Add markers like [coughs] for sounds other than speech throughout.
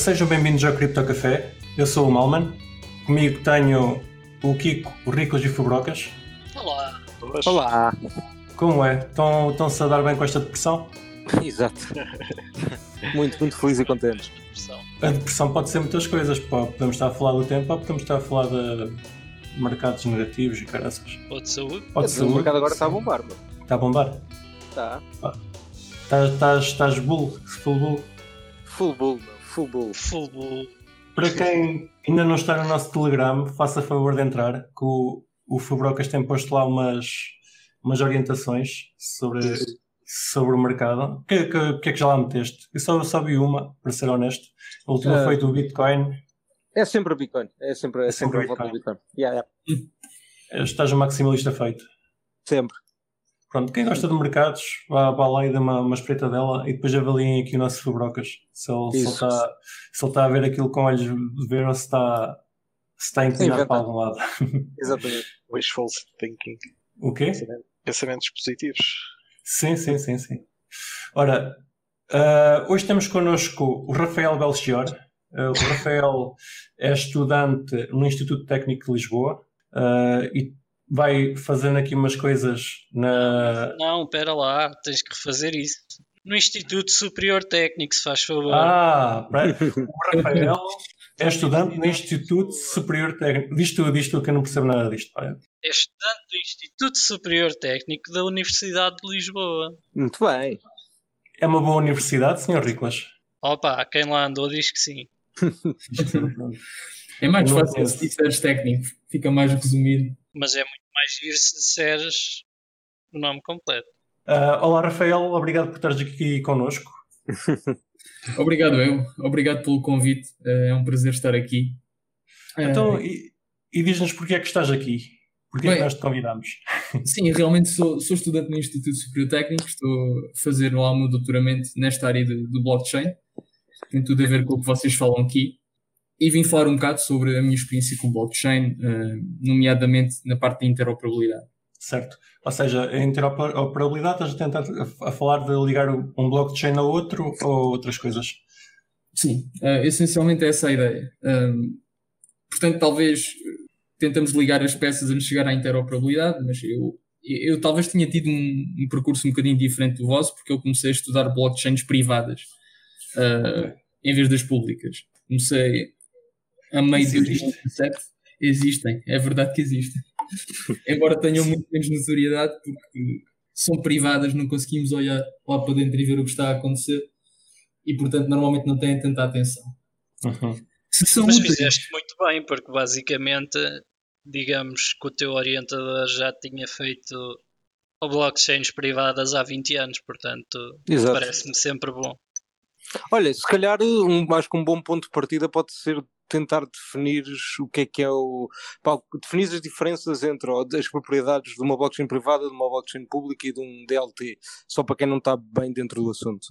sejam bem-vindos ao Cripto Café. Eu sou o Malman. Comigo tenho o Kiko, o Ricos e Fubrocas. Olá. Olá. Como é? Estão- Estão-se a dar bem com esta depressão? [laughs] Exato. muito, muito feliz e contente. Depressão. A depressão pode ser muitas coisas. pá. Podemos estar a falar do tempo ou podemos estar a falar de mercados negativos e caraças. Ou de saúde. Pode ser. o mercado agora está a bombar, mano. Está a bombar. Está. Estás, estás, estás bull, full bull. Full bull, Full bull. Para quem ainda não está no nosso Telegram, faça favor de entrar, que o, o Fubrocas tem posto lá umas, umas orientações sobre, sobre o mercado. O que, que, que é que já lá meteste? Eu só, só vi uma, para ser honesto. A última Ah. foi do Bitcoin. É sempre a Bitcoin. É sempre, é É sempre sempre a volta do Bitcoin. Yeah, yeah. Estás um maximalista feito. Sempre. Pronto, quem gosta de mercados, vá, vá lá e dê uma, uma espreita dela e depois avaliem aqui o nosso Fubrocas. Se ele, está, se ele está a ver aquilo com olhos de ver ou se está, se está inclinado para algum lado. [laughs] Exatamente. Wishful thinking. O quê? Pensamentos positivos. Sim, sim, sim, sim. Ora, ah, hoje temos connosco o Rafael Belchior. Ah, o Rafael é estudante no Instituto Técnico de Lisboa ah, e vai fazendo aqui umas coisas na. Não, pera lá, tens que refazer isso. No Instituto Superior Técnico, se faz favor. Ah, o Rafael é estudante no Instituto Superior Técnico. Diz tu, diz tu que eu não percebo nada disto. Olha. É estudante do Instituto Superior Técnico da Universidade de Lisboa. Muito bem. É uma boa universidade, Sr. Riclas? Opa, quem lá andou diz que sim. [laughs] É mais fácil se disseres técnico, fica mais resumido. Mas é muito mais giro se disseres o nome completo. Ah, olá, Rafael. Obrigado por estares aqui connosco. [laughs] Obrigado eu, obrigado pelo convite, eh, é um prazer estar aqui. Eh, Então, e, e diz-nos porque é que estás aqui? Porque é que Bem- nós te convidamos? [laughs] Sim, realmente sou, sou estudante no Instituto Superior Técnico, estou a fazer lá o meu doutoramento nesta área do blockchain, tem tudo a ver com o que vocês falam aqui. E vim falar um bocado sobre a minha experiência com blockchain, eh, nomeadamente na parte da interoperabilidade. Certo. Ou seja, a interoperabilidade estás a tentar a, a falar de ligar um blockchain a outro ou outras coisas? Sim, eh, essencialmente é essa a ideia. Um, portanto, talvez tentamos ligar as peças de chegar à interoperabilidade, mas eu, eu, talvez tenha tido um, um percurso um bocadinho diferente do vosso, porque eu comecei a estudar blockchains privadas eh, em vez das públicas. Comecei a meio Isso de existe? 2017. Existem, é verdade que existem. [laughs] Embora tenham muito menos notoriedade, porque são privadas, não conseguimos olhar lá para dentro e ver o que está a acontecer e portanto normalmente não têm tanta atenção. Uhum. Se são Mas úteis, fizeste muito bem, porque basicamente, digamos que o teu orientador já tinha feito blockchains privadas há 20 anos, portanto, parece-me sempre bom. Olha, se calhar um, mais que um bom ponto de partida pode ser tentar definir o que é que é o. Pá, definir as diferenças entre as propriedades de uma blockchain privada, de uma blockchain pública e de um DLT, só para quem não está bem dentro do assunto.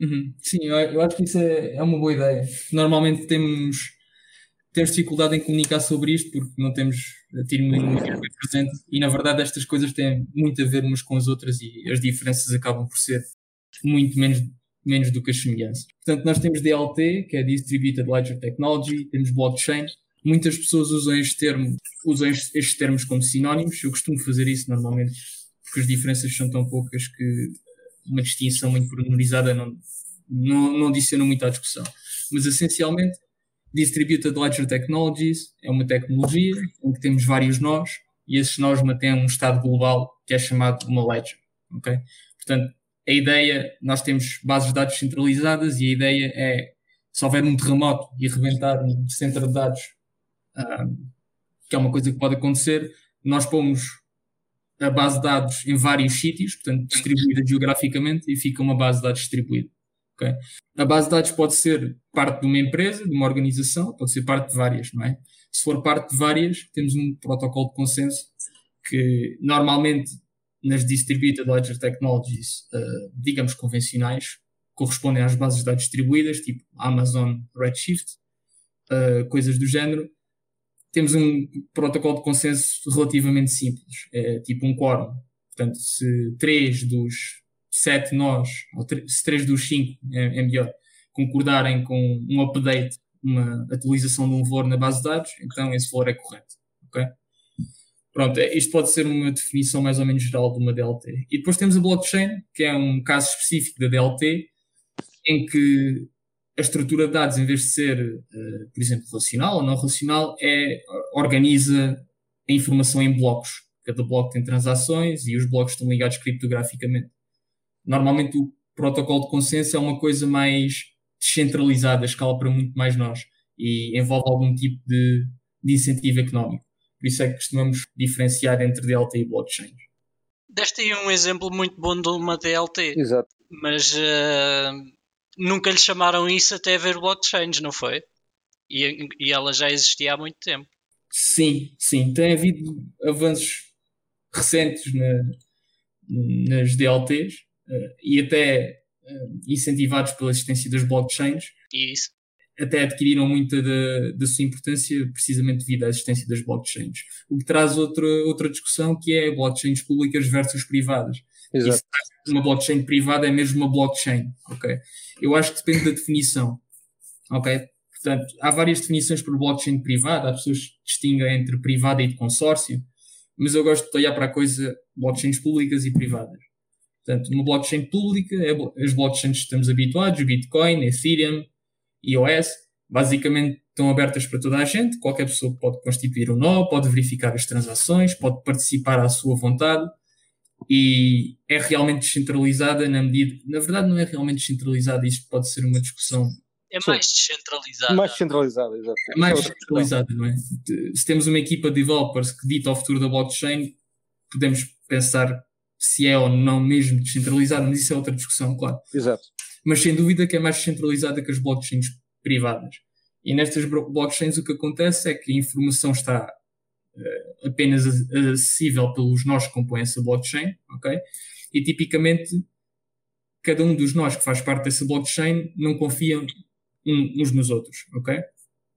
Uhum. Sim, eu, eu acho que isso é, é uma boa ideia. Normalmente temos, temos dificuldade em comunicar sobre isto porque não temos a terminologia bem presente e na verdade estas coisas têm muito a ver umas com as outras e as diferenças acabam por ser muito menos, menos do que as semelhanças. Portanto, nós temos DLT, que é Distributed Ledger Technology, temos blockchain. Muitas pessoas usam este termo, usam estes termos como sinónimos. Eu costumo fazer isso normalmente porque as diferenças são tão poucas que uma distinção muito pormenorizada não, não, não adiciona muito à discussão. Mas essencialmente, Distributed Ledger Technologies é uma tecnologia em que temos vários nós e esses nós mantêm um estado global que é chamado uma ledger. ok? Portanto, a ideia, nós temos bases de dados centralizadas e a ideia é, se houver um terremoto e rebentar um centro de dados, ah, que é uma coisa que pode acontecer, nós pomos a base de dados em vários sítios, portanto, distribuída geograficamente, e fica uma base de dados distribuída. ok? A base de dados pode ser parte de uma empresa, de uma organização, pode ser parte de várias, não é? Se for parte de várias, temos um protocolo de consenso que normalmente nas Distributed Ledger Technologies, uh, digamos convencionais, correspondem às bases de dados distribuídas, tipo Amazon Redshift, uh, coisas do género. Temos um protocolo de consenso relativamente simples, é tipo um quórum. Portanto, se três dos sete nós, ou se três dos cinco, é, é melhor, concordarem com um update, uma atualização de um valor na base de dados, então esse valor é correto. ok? Pronto, é, isto pode ser uma definição mais ou menos geral de uma DLT. E depois temos a blockchain, que é um caso específico da DLT, em que a estrutura de dados, em vez de ser, uh, por exemplo, relacional ou não relacional, é, organiza a informação em blocos. Cada bloco tem transações e os blocos estão ligados criptograficamente. Normalmente o protocolo de consenso é uma coisa mais descentralizada, escala para muito mais nós e envolve algum tipo de, de incentivo económico. Por isso é que costumamos diferenciar entre DLT e blockchain. Deste aí um exemplo muito bom de uma DLT. Exato. Mas uh, nunca lhe chamaram isso até haver blockchains, não foi? E, e ela já existia há muito tempo. Sim, sim. Tem havido avanços recentes na, nas DLTs uh, eh, e até uh, incentivados pela existência das blockchains. Isso. Até adquiriram muita da, da sua importância precisamente devido à existência das blockchains. O que traz outra, outra discussão que é blockchains públicas versus privadas. Exato. uma blockchain privada é mesmo uma blockchain, ok? Eu acho que depende da definição, ok? Portanto, há várias definições para blockchain privada, há pessoas que distinguem entre privada e de consórcio, mas eu gosto de olhar para a coisa blockchains públicas e privadas. Portanto, uma blockchain pública é as blockchains que estamos habituados, Bitcoin, Ethereum, iOS, basicamente estão abertas para toda a gente, qualquer pessoa pode constituir um nó, pode verificar as transações, pode participar à sua vontade e é realmente descentralizada na medida. Na verdade, não é realmente descentralizada, isto pode ser uma discussão. É mais descentralizada. Mais descentralizada, exato. É mais descentralizada, não é? Se temos uma equipa de developers que dita o futuro da blockchain, podemos pensar se é ou não mesmo descentralizada, mas isso é outra discussão, claro. Exato. Mas sem dúvida que é mais descentralizada que as blockchains privadas. E nestas blockchains o que acontece é que a informação está uh, apenas acessível pelos nós que compõem essa blockchain, ok? E tipicamente cada um dos nós que faz parte dessa blockchain não confia uns nos outros, ok?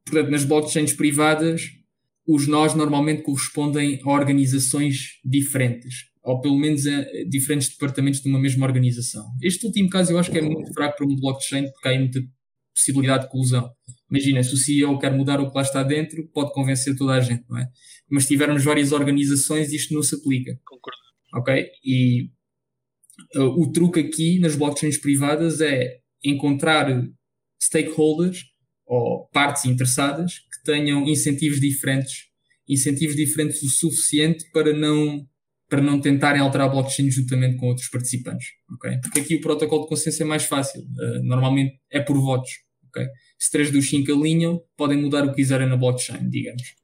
Portanto, nas blockchains privadas, os nós normalmente correspondem a organizações diferentes, ou pelo menos a diferentes departamentos de uma mesma organização. Este último caso eu acho que é muito fraco para um blockchain porque há muita possibilidade de colusão. Imagina, se o CEO quer mudar o que lá está dentro, pode convencer toda a gente, não é? Mas se tivermos várias organizações, isto não se aplica. Concordo. Ok? E uh, o truque aqui nas blockchains privadas é encontrar stakeholders ou partes interessadas que tenham incentivos diferentes, incentivos diferentes o suficiente para não para não tentarem alterar a blockchain juntamente com outros participantes? Porque aqui o protocolo de consenso é mais fácil, uh, normalmente é por votos? Se três dos cinco alinham, podem mudar o que quiserem na blockchain, digamos.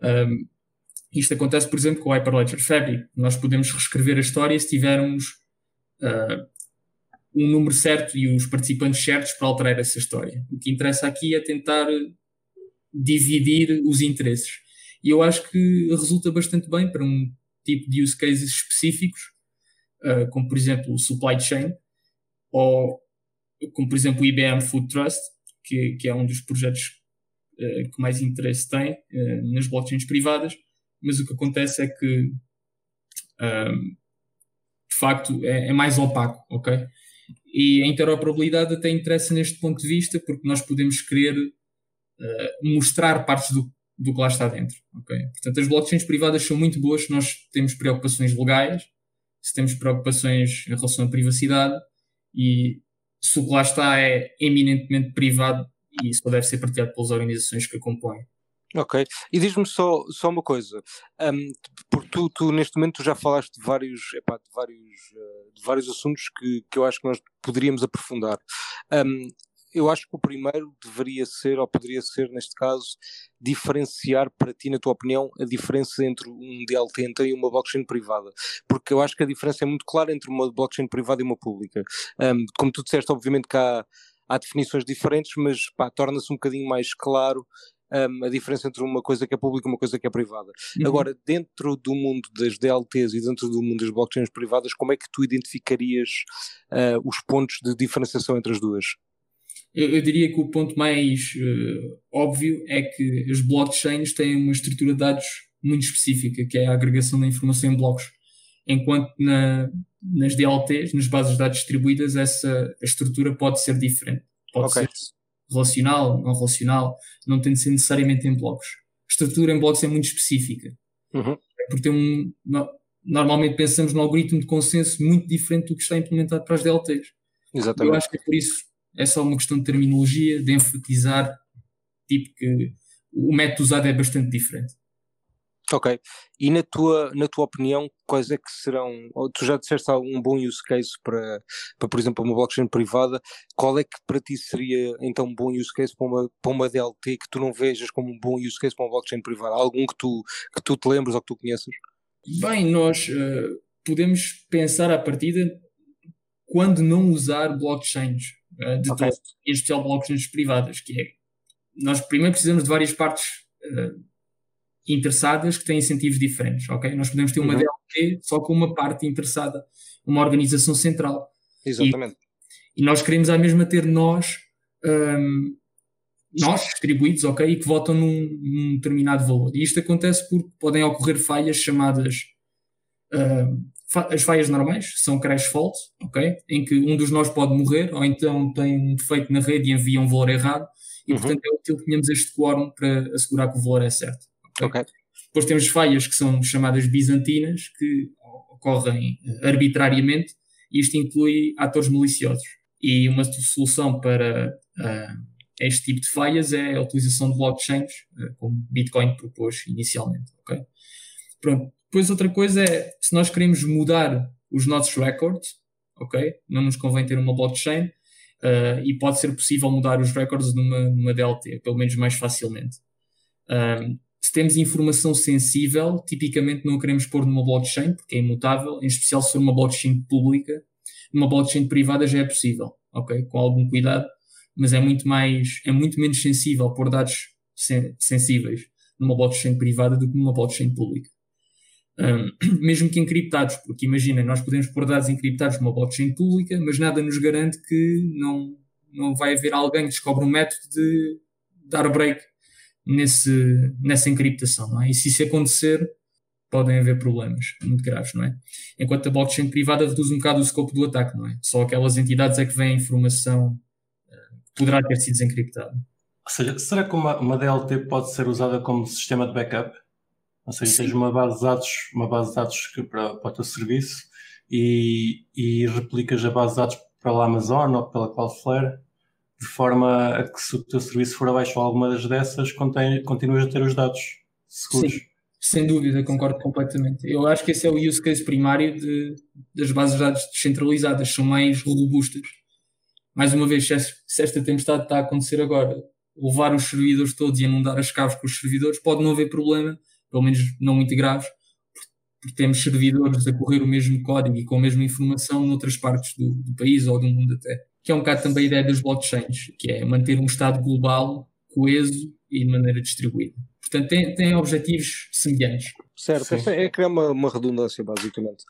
Um, isto acontece, por exemplo, com o Hyperledger Fabric. Nós podemos reescrever a história se tivermos uh, um número certo e os participantes certos para alterar essa história. O que interessa aqui é tentar dividir os interesses. E eu acho que resulta bastante bem para um tipo de use cases específicos, uh, como por exemplo o supply chain, ou como por exemplo o IBM Food Trust, que, que é um dos projetos uh, que mais interesse tem uh, nas blockchains privadas, mas o que acontece é que de facto é, é, mais opaco, ok? E a interoperabilidade até interessa neste ponto de vista porque nós podemos querer mostrar partes do, do que lá está dentro. Okay? Portanto, as blockchains privadas são muito boas se nós temos preocupações legais, se temos preocupações em relação à privacidade e se o que lá está é eminentemente privado e isso deve ser partilhado pelas organizações que a compõem. Ok, e diz-me só, só uma coisa, um, porque tu, tu, neste momento já falaste de vários, epá, de vários, uh, de vários assuntos que, que eu acho que nós poderíamos aprofundar. Um, eu acho que o primeiro deveria ser, ou poderia ser, neste caso, diferenciar para ti, na tua opinião, a diferença entre um DLT e uma blockchain privada. Porque eu acho que a diferença é muito clara entre uma blockchain privada e uma pública. Um, como tu disseste, obviamente que há, há definições diferentes, mas torna-se um bocadinho mais claro um, a diferença entre uma coisa que é pública e uma coisa que é privada. Uhum. Agora, dentro do mundo das DLTs e dentro do mundo das blockchains privadas, como é que tu identificarias uh, os pontos de diferenciação entre as duas? Eu, eu diria que o ponto mais uh, óbvio é que as blockchains têm uma estrutura de dados muito específica, que é a agregação da informação em blocos. Enquanto na, nas DLTs, nas bases de dados distribuídas, essa estrutura pode ser diferente. Pode Ok. ser relacional, não relacional, não tem de ser necessariamente em blocos. A estrutura em blocos é muito específica. Uhum. É porque tem um, no- normalmente pensamos num algoritmo de consenso muito diferente do que está implementado para as DLTs. Eu Exatamente. acho que é por isso, é só uma questão de terminologia, de enfatizar, tipo que o método usado é bastante diferente. Ok. E na tua, na tua opinião, quais é que serão, tu já disseste um bom use case para, para, por exemplo, uma blockchain privada, qual é que para ti seria então um bom use case para uma, para uma DLT que tu não vejas como um bom use case para uma blockchain privada? Algum que tu, que tu te lembres ou que tu conheças? Bem, nós eh, podemos pensar à partida quando não usar blockchains, eh, de Ok. todo, em especial blockchains privadas, que é, nós primeiro precisamos de várias partes eh, interessadas que têm incentivos diferentes, ok? Nós podemos ter uma Uhum. DLT só com uma parte interessada, uma organização central. Exatamente. E nós queremos à mesma ter nós, hum, nós distribuídos, ok, e que votam num, num determinado valor. E isto acontece porque podem ocorrer falhas chamadas hum, as falhas normais, são crash fault, ok, em que um dos nós pode morrer ou então tem um defeito na rede e envia um valor errado e Uhum. portanto é útil que tenhamos este quórum para assegurar que o valor é certo. Ok. Depois temos falhas que são chamadas bizantinas, que ocorrem eh, arbitrariamente, e isto inclui atores maliciosos. E uma solução para ah, este tipo de falhas é a utilização de blockchains, eh, como Bitcoin propôs inicialmente. ok? Pronto. Depois outra coisa é, se nós queremos mudar os nossos records, ok? Não nos convém ter uma blockchain, ah, e pode ser possível mudar os records numa, numa DLT, pelo menos mais facilmente. Um, se temos informação sensível, tipicamente não a queremos pôr numa blockchain, porque é imutável, em especial se for uma blockchain pública. Numa blockchain privada já é possível, ok? Com algum cuidado, mas é muito mais, é muito menos sensível pôr dados sen- sensíveis numa blockchain privada do que numa blockchain pública. [clears throat] Mesmo que encriptados, porque imaginem, nós podemos pôr dados encriptados numa blockchain pública, mas nada nos garante que não, não vai haver alguém que descobre um método de dar break nesse, nessa encriptação, não é? E se isso acontecer, podem haver problemas muito graves, não é? Enquanto a blockchain privada reduz um bocado o escopo do ataque, não é? Só aquelas entidades é que vêm a informação eh, que poderá ter sido desencriptada. Ou seja, será que uma, uma DLT pode ser usada como sistema de backup? Ou seja, Sim. tens uma base de dados, uma base de dados que para, para o teu serviço e, e replicas a base de dados pela Amazon ou pela Cloudflare de forma a que se o teu serviço for abaixo ou alguma das dessas, contém, continuas a ter os dados seguros. Sim. Sem dúvida, concordo completamente. Eu acho que esse é o use case primário de, das bases de dados descentralizadas, são mais robustas. Mais uma vez, se esta tempestade está a acontecer agora, levar os servidores todos e inundar as chaves com os servidores, pode não haver problema, pelo menos não muito graves, porque temos servidores a correr o mesmo código e com a mesma informação noutras partes do, do país ou do mundo até. Que é um bocado também a ideia das blockchains, que é manter um estado global, coeso e de maneira distribuída. Portanto, tem, tem objetivos semelhantes. Certo, Sim. é criar uma, uma redundância, basicamente.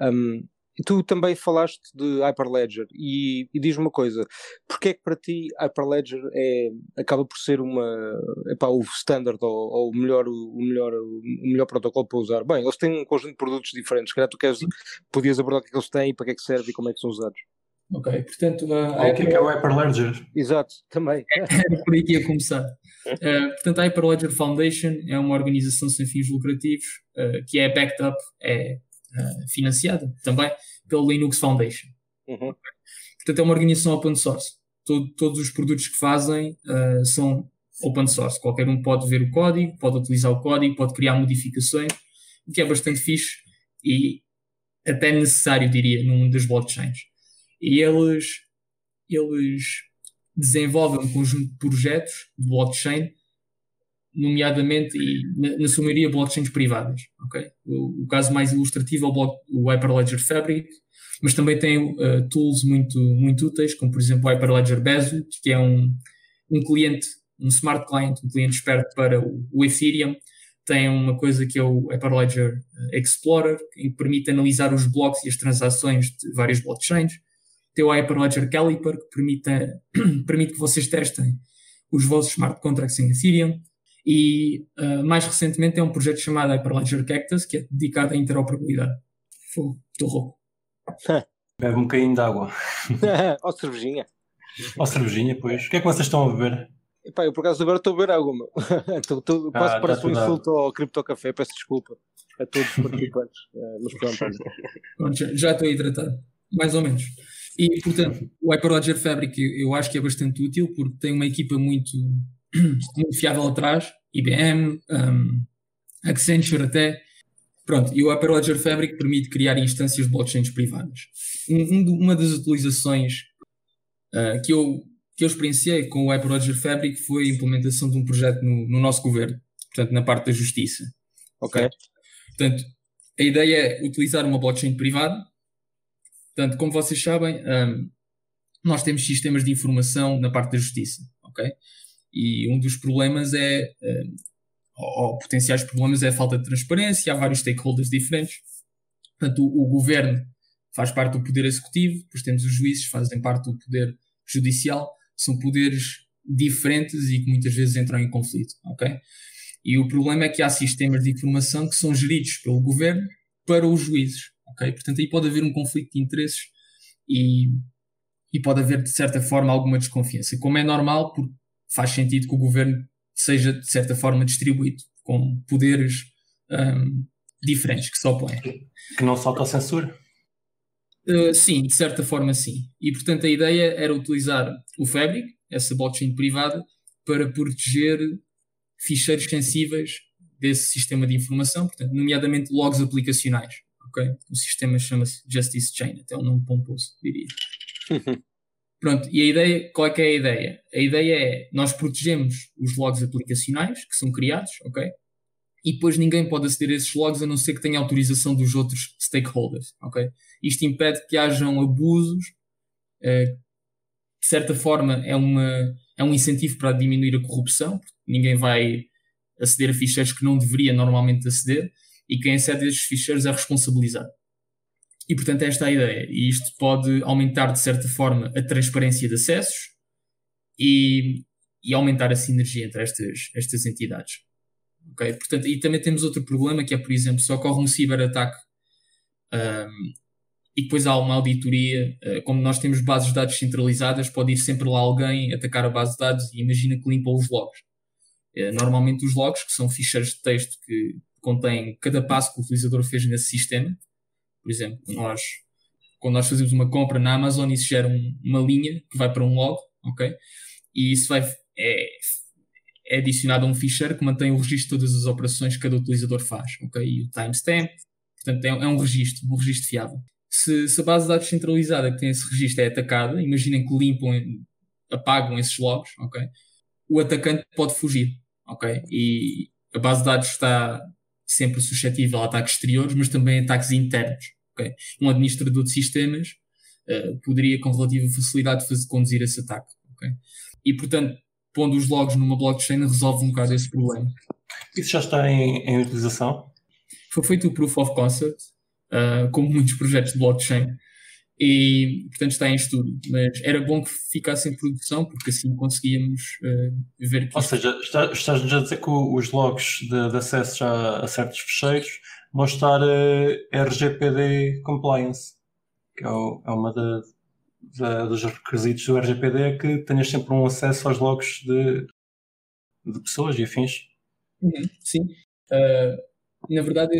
Um, tu também falaste de Hyperledger e, e diz-me uma coisa, porque é que para ti Hyperledger é, acaba por ser uma, epá, o standard ou, ou o, melhor, o, melhor, o melhor protocolo para usar? Bem, eles têm um conjunto de produtos diferentes, se calhar tu queres, podias abordar o que é que eles têm, para que é que serve e como é que são usados. Ok, portanto, a, o que é que é o Hyperledger? Exato, também. era por aí que ia começar. Uh, portanto, a Hyperledger Foundation é uma organização sem fins lucrativos uh, que é backed up, é uh, financiada também pelo Linux Foundation. Uhum. Portanto, é uma organização open source. Todo- todos os produtos que fazem uh, são open source. Qualquer um pode ver o código, pode utilizar o código, pode criar modificações, o que é bastante fixe e até necessário, diria, num mundo das blockchains. E eles, eles desenvolvem um conjunto de projetos de blockchain, nomeadamente e na, na sua maioria blockchains privadas. ok? O, o caso mais ilustrativo é o, block, o Hyperledger Fabric, mas também tem uh, tools muito, muito úteis, como por exemplo o Hyperledger Bezo, que é um, um cliente, um smart client, um cliente esperto para o, o Ethereum. Tem uma coisa que é o Hyperledger Explorer, que permite analisar os blocos e as transações de várias blockchains. Tem o Hyperledger Caliper, que permite, [coughs] permite que vocês testem os vossos smart contracts em Ethereum. E uh, mais recentemente tem um projeto chamado Hyperledger Cactus, que é dedicado à interoperabilidade. Estou rouco. [laughs] Bebe um bocadinho de água. [laughs] Ó, cervejinha. Ou cervejinha, pois. O que é que vocês estão a beber? Epá, eu por acaso agora estou a ver alguma. Estou- estou- [laughs] quase Ah, parece tá um tudo insulto ao Cripto Café, peço desculpa a todos os participantes. Eh, mas pronto, já, já estou aí tratado, mais ou menos. E, portanto, o Hyperledger Fabric eu, eu acho que é bastante útil porque tem uma equipa muito, [coughs] muito fiável atrás, IBM, um, Accenture até. Pronto, e o Hyperledger Fabric permite criar instâncias de blockchains privadas. Um- um uma das utilizações ah, que, eu, que eu experienciei com o Hyperledger Fabric foi a implementação de um projeto no, no nosso governo, portanto, na parte da justiça. Ok. Portanto, a ideia é utilizar uma blockchain privada. Portanto, como vocês sabem, hum, nós temos sistemas de informação na parte da justiça, ok? E um dos problemas é, ou, ou potenciais problemas é a falta de transparência, há vários stakeholders diferentes. Portanto, o, o governo faz parte do poder executivo, depois temos os juízes, fazem parte do poder judicial, são poderes diferentes e que muitas vezes entram em conflito, ok? E o problema é que há sistemas de informação que são geridos pelo governo para os juízes. ok? Portanto, aí pode haver um conflito de interesses e, e pode haver, de certa forma, alguma desconfiança. Como é normal, porque faz sentido que o governo seja, de certa forma, distribuído, com poderes hum, diferentes que se opõem. Que não a censura? Uh, sim, de certa forma sim. E portanto a ideia era utilizar o Fabric, essa blockchain privada, para proteger ficheiros sensíveis desse sistema de informação, portanto, nomeadamente logs aplicacionais. ok? O sistema chama-se Justice Chain, até um nome pomposo, diria. [laughs] Pronto, e a ideia, qual é que é a ideia? A ideia é, nós protegemos os logs aplicacionais que são criados, ok? E depois ninguém pode aceder a esses logs a não ser que tenha autorização dos outros stakeholders, ok? Isto impede que hajam abusos, eh, de certa forma é, uma, é um incentivo para diminuir a corrupção, porque ninguém vai aceder a ficheiros que não deveria normalmente aceder, e quem acede a esses ficheiros é responsabilizado. E portanto esta é a ideia, e isto pode aumentar de certa forma a transparência de acessos e, e aumentar a sinergia entre estas, estas entidades. ok? Portanto, e também temos outro problema que é, por exemplo, se ocorre um ciberataque um, e depois há uma auditoria, uh, como nós temos bases de dados centralizadas, pode ir sempre lá alguém atacar a base de dados e imagina que limpa os logs. Uh, normalmente os logs, que são ficheiros de texto que contêm cada passo que o utilizador fez nesse sistema, por exemplo, nós, quando nós fazemos uma compra na Amazon, isso gera um, uma linha que vai para um log, ok? E isso vai, é, é adicionado a um ficheiro que mantém o registro de todas as operações que cada utilizador faz, ok? E o timestamp, portanto, é, é um registro, um registro fiável. Se, se, a base de dados centralizada que tem esse registro é atacada, imaginem que limpam, apagam esses logs, ok? O atacante pode fugir, ok? E a base de dados está sempre suscetível a ataques exteriores, mas também a ataques internos, ok? Um administrador de sistemas uh, poderia com relativa facilidade fazer, conduzir esse ataque, ok? E, portanto, pondo os logs numa blockchain resolve um bocado esse problema. Isso já está em, em utilização? Foi feito o Proof of Concept, uh, como muitos projetos de blockchain, e portanto está em estudo. Mas era bom que ficasse em produção, porque assim conseguíamos uh, ver que. Ou seja, está, estás a dizer que os logs de, de acesso já a certos fecheiros vão estar uh, RGPD compliance, que é, o, é uma da, da, dos requisitos do RGPD, é que tenhas sempre um acesso aos logs de, de pessoas e afins. Uhum, sim. Uh, na verdade,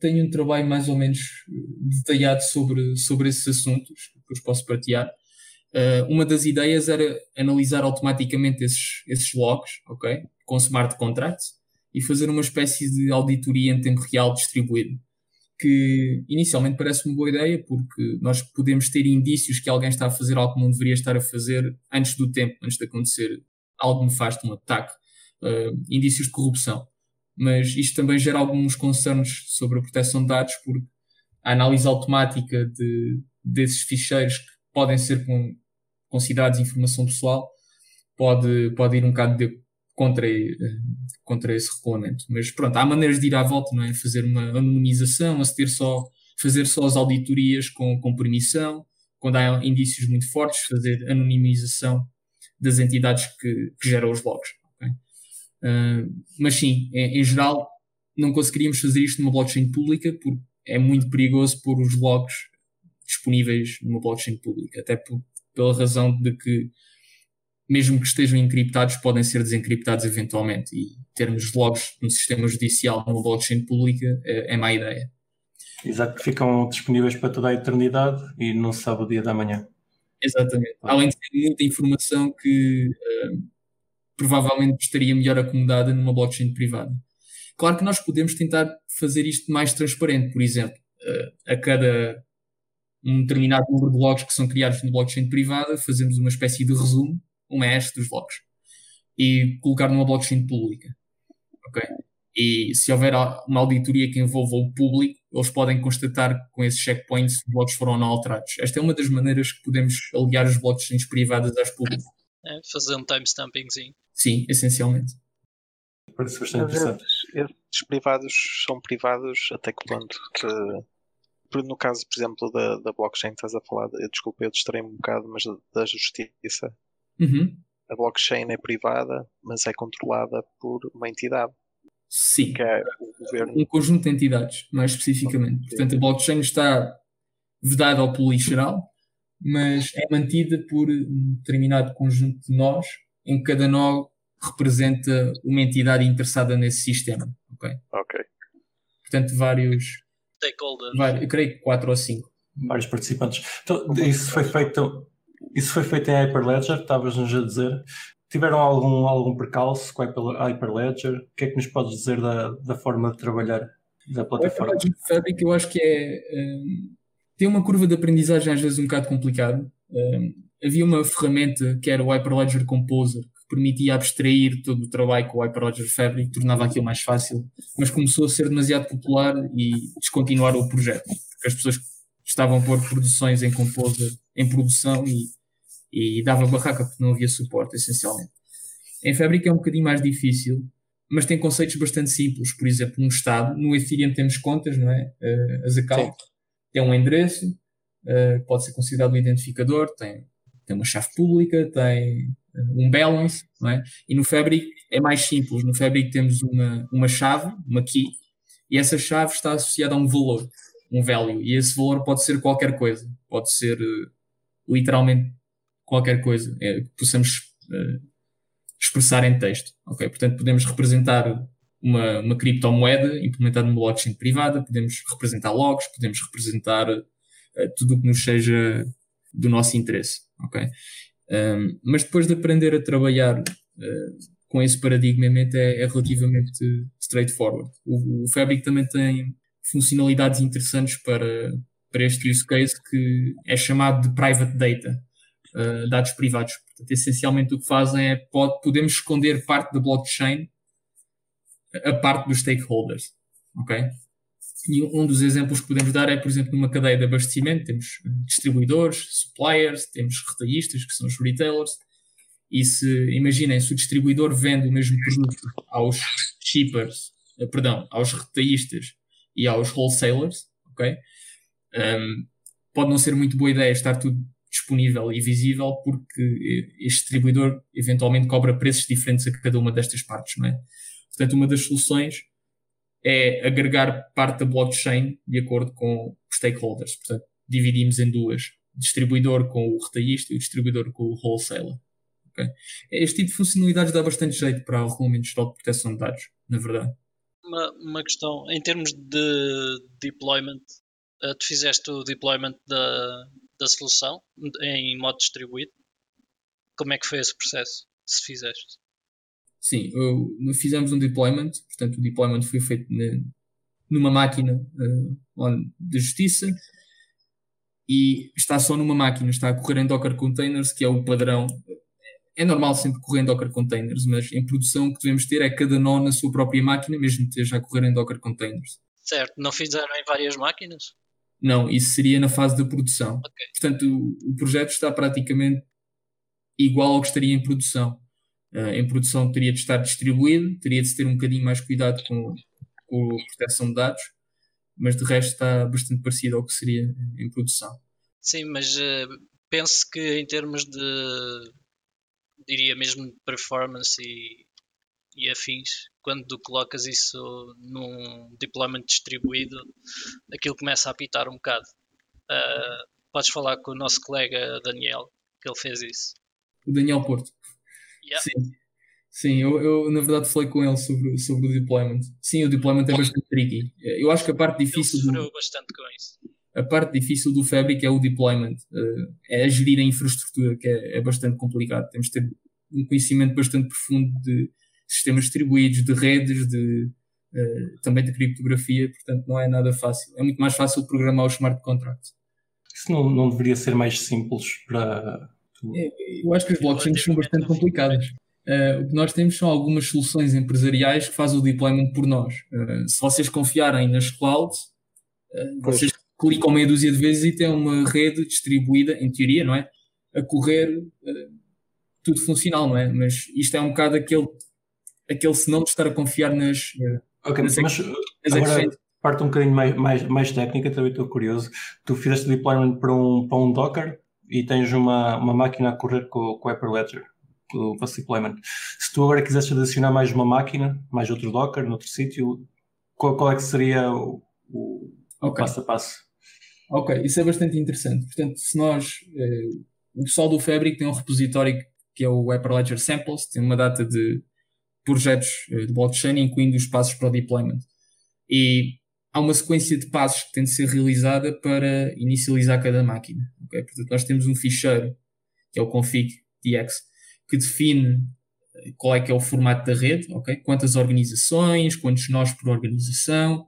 tenho um trabalho mais ou menos detalhado sobre, sobre esses assuntos, que depois posso partilhar. Uh, uma das ideias era analisar automaticamente esses, esses logs, ok? Com smart contracts e fazer uma espécie de auditoria em tempo real distribuído. Que inicialmente parece uma boa ideia, porque nós podemos ter indícios que alguém está a fazer algo que não deveria estar a fazer antes do tempo, antes de acontecer algo nefasto, um ataque, uh, indícios de corrupção mas isto também gera alguns concernos sobre a proteção de dados, porque a análise automática de, desses ficheiros que podem ser com, considerados informação pessoal pode, pode ir um bocado de, contra, contra esse regulamento. Mas pronto, há maneiras de ir à volta, não é? Fazer uma anonimização, aceder só, fazer só as auditorias com, com permissão, quando há indícios muito fortes, fazer anonimização das entidades que, que geram os logs. Uh, mas sim, em, em, geral, não conseguiríamos fazer isto numa blockchain pública porque é muito perigoso pôr os logs disponíveis numa blockchain pública, até por, pela razão de que, mesmo que estejam encriptados, podem ser desencriptados eventualmente. E termos logs no sistema judicial numa blockchain pública é, é má ideia. Exato, ficam disponíveis para toda a eternidade e não se sabe o dia da manhã. Exatamente. Além de ter muita informação que uh, provavelmente estaria melhor acomodada numa blockchain privada. Claro que nós podemos tentar fazer isto mais transparente, por exemplo, uh, a cada um determinado número de logs que são criados na blockchain privada, fazemos uma espécie de resumo, uma hash dos logs, e colocar numa blockchain pública. Ok? E se houver uma auditoria que envolva o público, eles podem constatar com esses checkpoints se os blocos foram ou não alterados. Esta é uma das maneiras que podemos aliar as blockchains privadas às públicas. É, fazer um timestampingzinho. Sim, essencialmente. Parece bastante interessante. Estes privados são privados até que ponto? Que, no caso, por exemplo, da, da blockchain que estás a falar, eu, desculpa, eu distraí-me um bocado, mas da, da justiça. Uhum. A blockchain é privada, mas é controlada por uma entidade. Sim. Que é o governo. Um conjunto de entidades, mais especificamente. Portanto, a blockchain está vedada ao público geral, mas é mantida por um determinado conjunto de nós, em que cada nó representa uma entidade interessada nesse sistema. Ok. Ok. Portanto, vários. Stakeholders. vários eu creio que quatro ou cinco. Vários participantes. Então, isso foi feito. Isso foi feito em Hyperledger, estavas-nos a dizer. Tiveram algum, algum percalço com a Hyperledger? O que é que nos podes dizer da, da forma de trabalhar da plataforma? O Hyperledger Fabric eu acho que é. Um, tem uma curva de aprendizagem às vezes um bocado complicada. Um, havia uma ferramenta que era o Hyperledger Composer, que permitia abstrair todo o trabalho com o Hyperledger Fabric, tornava aquilo mais fácil, mas começou a ser demasiado popular e descontinuaram o projeto, porque as pessoas estavam a pôr produções em Composer em produção e, e dava barraca porque não havia suporte, essencialmente. Em Fabric é um bocadinho mais difícil, mas tem conceitos bastante simples. Por exemplo, um estado, no Ethereum temos contas, não é? Uh, as accounts, tem um endereço, uh, pode ser considerado um identificador, tem tem uma chave pública, tem eh, um balance, não é? E no Fabric é mais simples. No Fabric temos uma, uma chave, uma key, e essa chave está associada a um valor, um value. E esse valor pode ser qualquer coisa. Pode ser uh, literalmente qualquer coisa é, que possamos uh, expressar em texto. Ok? Portanto, podemos representar uma, uma criptomoeda implementada numa blockchain privada, podemos representar logs, podemos representar uh, tudo o que nos seja do nosso interesse, ok? Um, mas depois de aprender a trabalhar uh, com esse paradigma é, é relativamente straightforward. O, o Fabric também tem funcionalidades interessantes para, para este use case que é chamado de private data, uh, dados privados. Portanto, essencialmente o que fazem é pode, podemos esconder parte da blockchain a parte dos stakeholders, ok? E um dos exemplos que podemos dar é, por exemplo, numa cadeia de abastecimento, temos distribuidores, suppliers, temos retalhistas, que são os retailers, e se, imaginem, se o distribuidor vende o mesmo produto aos shippers, eh, perdão, aos retalhistas e aos wholesalers, ok? Um, pode não ser muito boa ideia estar tudo disponível e visível porque eh, este distribuidor eventualmente cobra preços diferentes a cada uma destas partes, não é? Portanto, uma das soluções é agregar parte da blockchain de acordo com os stakeholders. Portanto, dividimos em duas: distribuidor com o retalhista e o distribuidor com o wholesaler. Okay? Este tipo de funcionalidades dá bastante jeito para o regulamento geral de proteção de dados, na verdade. Uma, uma questão, em termos de deployment, uh, tu fizeste o deployment da, da solução em modo distribuído? Como é que foi esse processo, se fizeste? Sim, fizemos um deployment, portanto o deployment foi feito numa máquina uh, de justiça e está só numa máquina, está a correr em Docker Containers, que é o padrão. É normal sempre correr em Docker Containers, mas em produção o que devemos ter é cada nó na sua própria máquina, mesmo que esteja a correr em Docker Containers. Certo, não fizeram em várias máquinas? Não, isso seria na fase da produção. Okay. Portanto, o, o projeto está praticamente igual ao que estaria em produção uh, em produção teria de estar distribuído, teria de se ter um bocadinho mais cuidado com, com a proteção de dados, mas de resto está bastante parecido ao que seria em produção. Sim, mas uh, penso que em termos de, diria mesmo de performance e, e afins, quando tu colocas isso num deployment distribuído, aquilo começa a apitar um bocado. Uh, podes falar com o nosso colega Daniel, que ele fez isso. O Daniel Porto. Yeah. Sim. Sim, eu, eu na verdade falei com ele sobre, sobre o deployment. Sim, o deployment é bastante tricky. Eu acho que a parte Ele difícil do, sofreu bastante com isso. A parte difícil do Fabric é o deployment, eh, é gerir a infraestrutura, que é, é bastante complicado. Temos de ter um conhecimento bastante profundo de sistemas distribuídos, de redes, de, eh, também de criptografia, portanto não é nada fácil. É muito mais fácil programar os smart contracts. Isso não, não deveria ser mais simples para. É, Eu acho que as blockchains são bastante complicadas. Eh, o que nós temos são algumas soluções empresariais que fazem o deployment por nós. Eh, se vocês confiarem nas clouds, vocês clicam meia dúzia de vezes e têm uma rede distribuída, em teoria, não é? A correr eh, tudo funcional, não é? Mas isto é um bocado aquele, aquele senão de estar a confiar nas, Ok, Mas mas, nas agora parte um bocadinho mais, mais, mais técnica, também estou curioso. Tu fizeste deployment para um, para um Docker e tens uma, uma máquina a correr com, com o Hyperledger, o vosso deployment. Se tu agora quisesses adicionar mais uma máquina, mais outro Docker, noutro sítio, qual, qual é que seria o, o Ok. passo a passo? Ok, isso é bastante interessante. Portanto, se nós. eh, o pessoal do Fabric tem um repositório que é o Hyperledger Samples, tem uma data de projetos eh, de blockchain, incluindo os passos para o deployment. E há uma sequência de passos que tem de ser realizada para inicializar cada máquina. ok? Portanto, nós temos um ficheiro, que é o config.tx, que define eh, qual é que é o formato da rede, ok? quantas organizações, quantos nós por organização,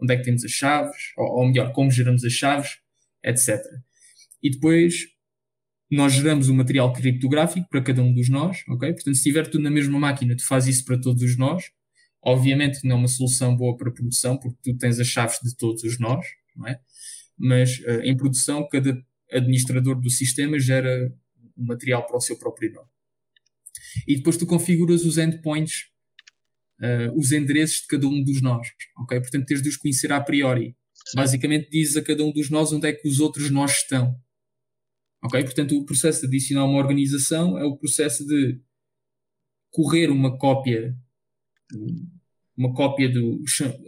onde é que temos as chaves, ou, ou melhor, como geramos as chaves, etc. E depois nós geramos o material criptográfico para cada um dos nós, ok? Portanto, se tiver tudo na mesma máquina, tu fazes isso para todos os nós. Obviamente não é uma solução boa para produção, porque tu tens as chaves de todos os nós, não é? Mas eh, em produção, cada administrador do sistema gera o material para o seu próprio nó. E depois tu configuras os endpoints, eh, os endereços de cada um dos nós, ok? Portanto, tens de os conhecer a priori. Basicamente dizes a cada um dos nós onde é que os outros nós estão. Ok? Portanto, o processo de adicionar uma organização é o processo de correr uma cópia, uma cópia do,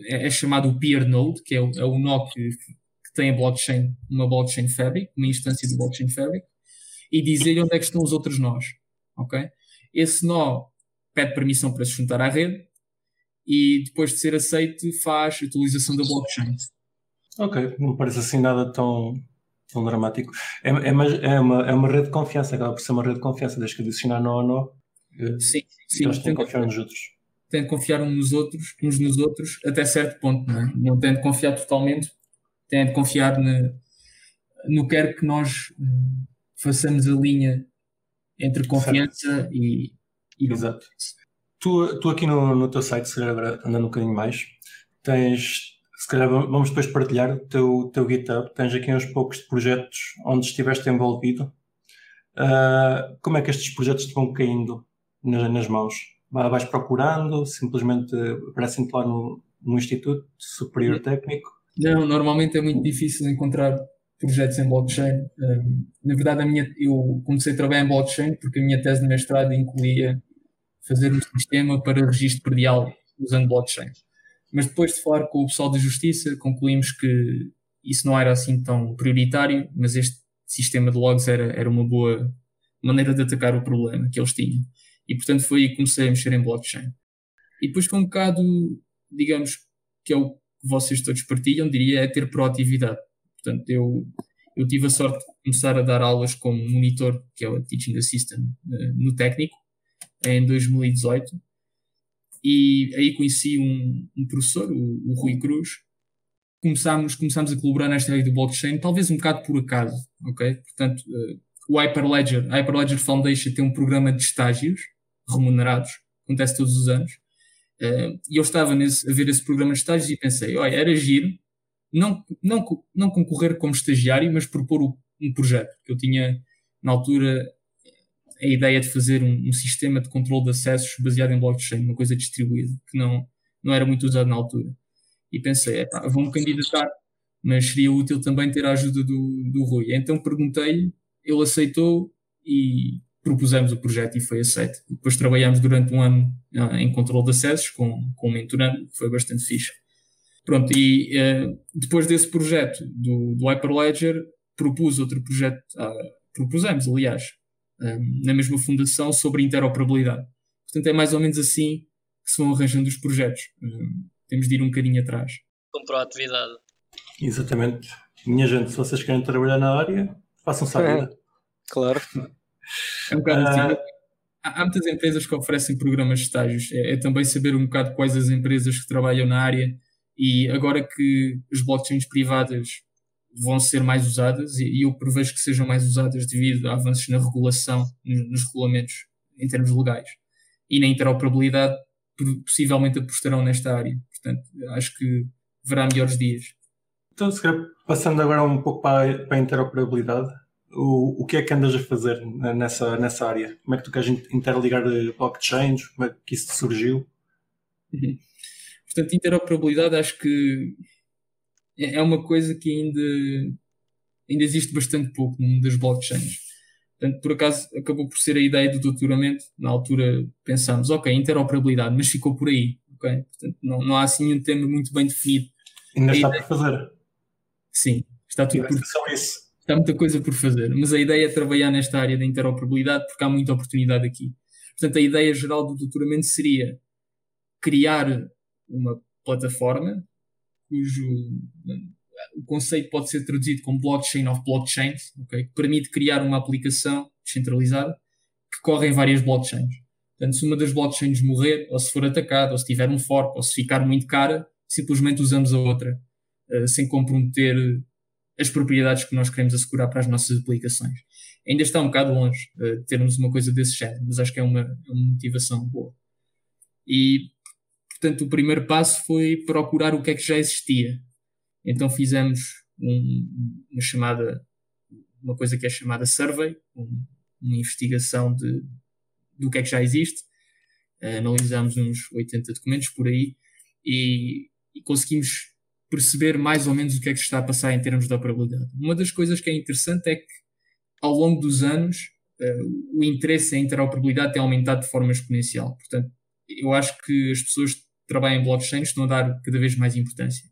é é chamado o peer node, que é o, é o nó que, que tem a blockchain, uma blockchain fabric, uma instância do blockchain fabric, e dizer onde é que estão os outros nós. Ok? Esse nó pede permissão para se juntar à rede e depois de ser aceito faz a atualização da blockchain. Ok, não parece assim nada tão, tão dramático. É, é, uma, é, uma, é uma rede de confiança, acaba por ser uma rede de confiança, desde que adicionar a nó. eh, Sim, sim. Eles têm tem que confiar nos outros. tem de confiar uns nos outros, uns nos outros, até certo ponto, não é? Não tem de confiar totalmente, tem de confiar no, no que quer que nós hum, façamos a linha entre confiança e, e Exato. Tu, tu aqui no, no teu site, se calhar agora andando um bocadinho mais, tens, se calhar vamos depois partilhar o teu, teu GitHub, tens aqui uns poucos projetos onde estiveste envolvido. Ah, como é que estes projetos te vão caindo na- nas mãos? Vai- Vais procurando, simplesmente aparecem-te lá no, no Instituto Superior Técnico? Não, normalmente é muito difícil encontrar projetos em blockchain. Um, na verdade, a minha, eu comecei a trabalhar em blockchain porque a minha tese de mestrado incluía fazer um sistema para registro predial usando blockchain. Mas depois de falar com o pessoal da Justiça, concluímos que isso não era assim tão prioritário, mas este sistema de logs era, era uma boa maneira de atacar o problema que eles tinham. E portanto foi aí que comecei a mexer em blockchain. E depois foi um bocado, digamos, que é o que vocês todos partilham, diria, é ter proatividade. Portanto, eu, eu tive a sorte de começar a dar aulas como monitor, que é o Teaching Assistant, eh, no técnico, em 2018. E aí conheci um, um professor, o, o Rui Cruz. Começámos, começámos a colaborar nesta área do blockchain, talvez um bocado por acaso, ok? Portanto, eh, o Hyperledger, a Hyperledger Foundation tem um programa de estágios remunerados, acontece todos os anos. Eh, e eu estava nesse, a ver esse programa de estágios e pensei, olha, era giro, não, não, não concorrer como estagiário, mas propor um projeto. Eu tinha, na altura, a ideia de fazer um, um sistema de controle de acessos baseado em blockchain, uma coisa distribuída, que não, não era muito usado na altura. E pensei, "Epá, vou-me candidatar, mas seria útil também ter a ajuda do, do Rui. Então perguntei-lhe, ele aceitou e propusemos o projeto e foi aceito. Depois trabalhámos durante um ano ah, em controle de acessos com, com um mentorando, que foi bastante fixe. Pronto, e eh, depois desse projeto do, do Hyperledger, propus outro projeto, ah, propusemos, aliás, um, na mesma fundação sobre interoperabilidade. Portanto, é mais ou menos assim que se vão arranjando os projetos. Um, temos de ir um bocadinho atrás. Com proatividade. Exatamente. Minha gente, se vocês querem trabalhar na área, façam-se a vida. Claro. É um bocado assim. Há, há muitas empresas que oferecem programas de estágios. É, é, também saber um bocado quais as empresas que trabalham na área e agora que as blockchains privadas vão ser mais usadas e eu prevejo que sejam mais usadas devido a avanços na regulação, nos regulamentos em termos legais e na interoperabilidade, possivelmente apostarão nesta área. Portanto, acho que verá melhores dias. Então, se calhar, passando agora um pouco para a, para a interoperabilidade, o, o que é que andas a fazer nessa, nessa área? Como é que tu queres interligar eh, blockchains? Como é que isso surgiu? Uhum. Portanto, interoperabilidade acho que é, é uma coisa que ainda, ainda existe bastante pouco no mundo das blockchains. Portanto, por acaso acabou por ser a ideia do doutoramento. Na altura pensámos, ok, interoperabilidade, mas ficou por aí. Okay? Portanto, não, não há assim um tema muito bem definido. Ainda a está ideia... por fazer. Sim, está tudo por isso. Está muita coisa por fazer. Mas a ideia é trabalhar nesta área da interoperabilidade porque há muita oportunidade aqui. Portanto, a ideia geral do doutoramento seria criar uma plataforma cujo o conceito pode ser traduzido como blockchain of blockchains, okay? que permite criar uma aplicação descentralizada que corre em várias blockchains. Portanto, se uma das blockchains morrer, ou se for atacada, ou se tiver um fork, ou se ficar muito cara, simplesmente usamos a outra, uh, sem comprometer as propriedades que nós queremos assegurar para as nossas aplicações. Ainda está um bocado longe uh, de termos uma coisa desse género, mas acho que é uma, é uma motivação boa. E, portanto, o primeiro passo foi procurar o que é que já existia. Então fizemos um, uma chamada, uma coisa que é chamada survey, um, uma investigação de, do que é que já existe. Uh, analisamos uns 80 documentos por aí e, e, conseguimos perceber mais ou menos o que é que está a passar em termos de operabilidade. Uma das coisas que é interessante é que ao longo dos anos uh, o interesse em interoperabilidade tem aumentado de forma exponencial. Portanto, eu acho que as pessoas que trabalham em blockchain estão a dar cada vez mais importância.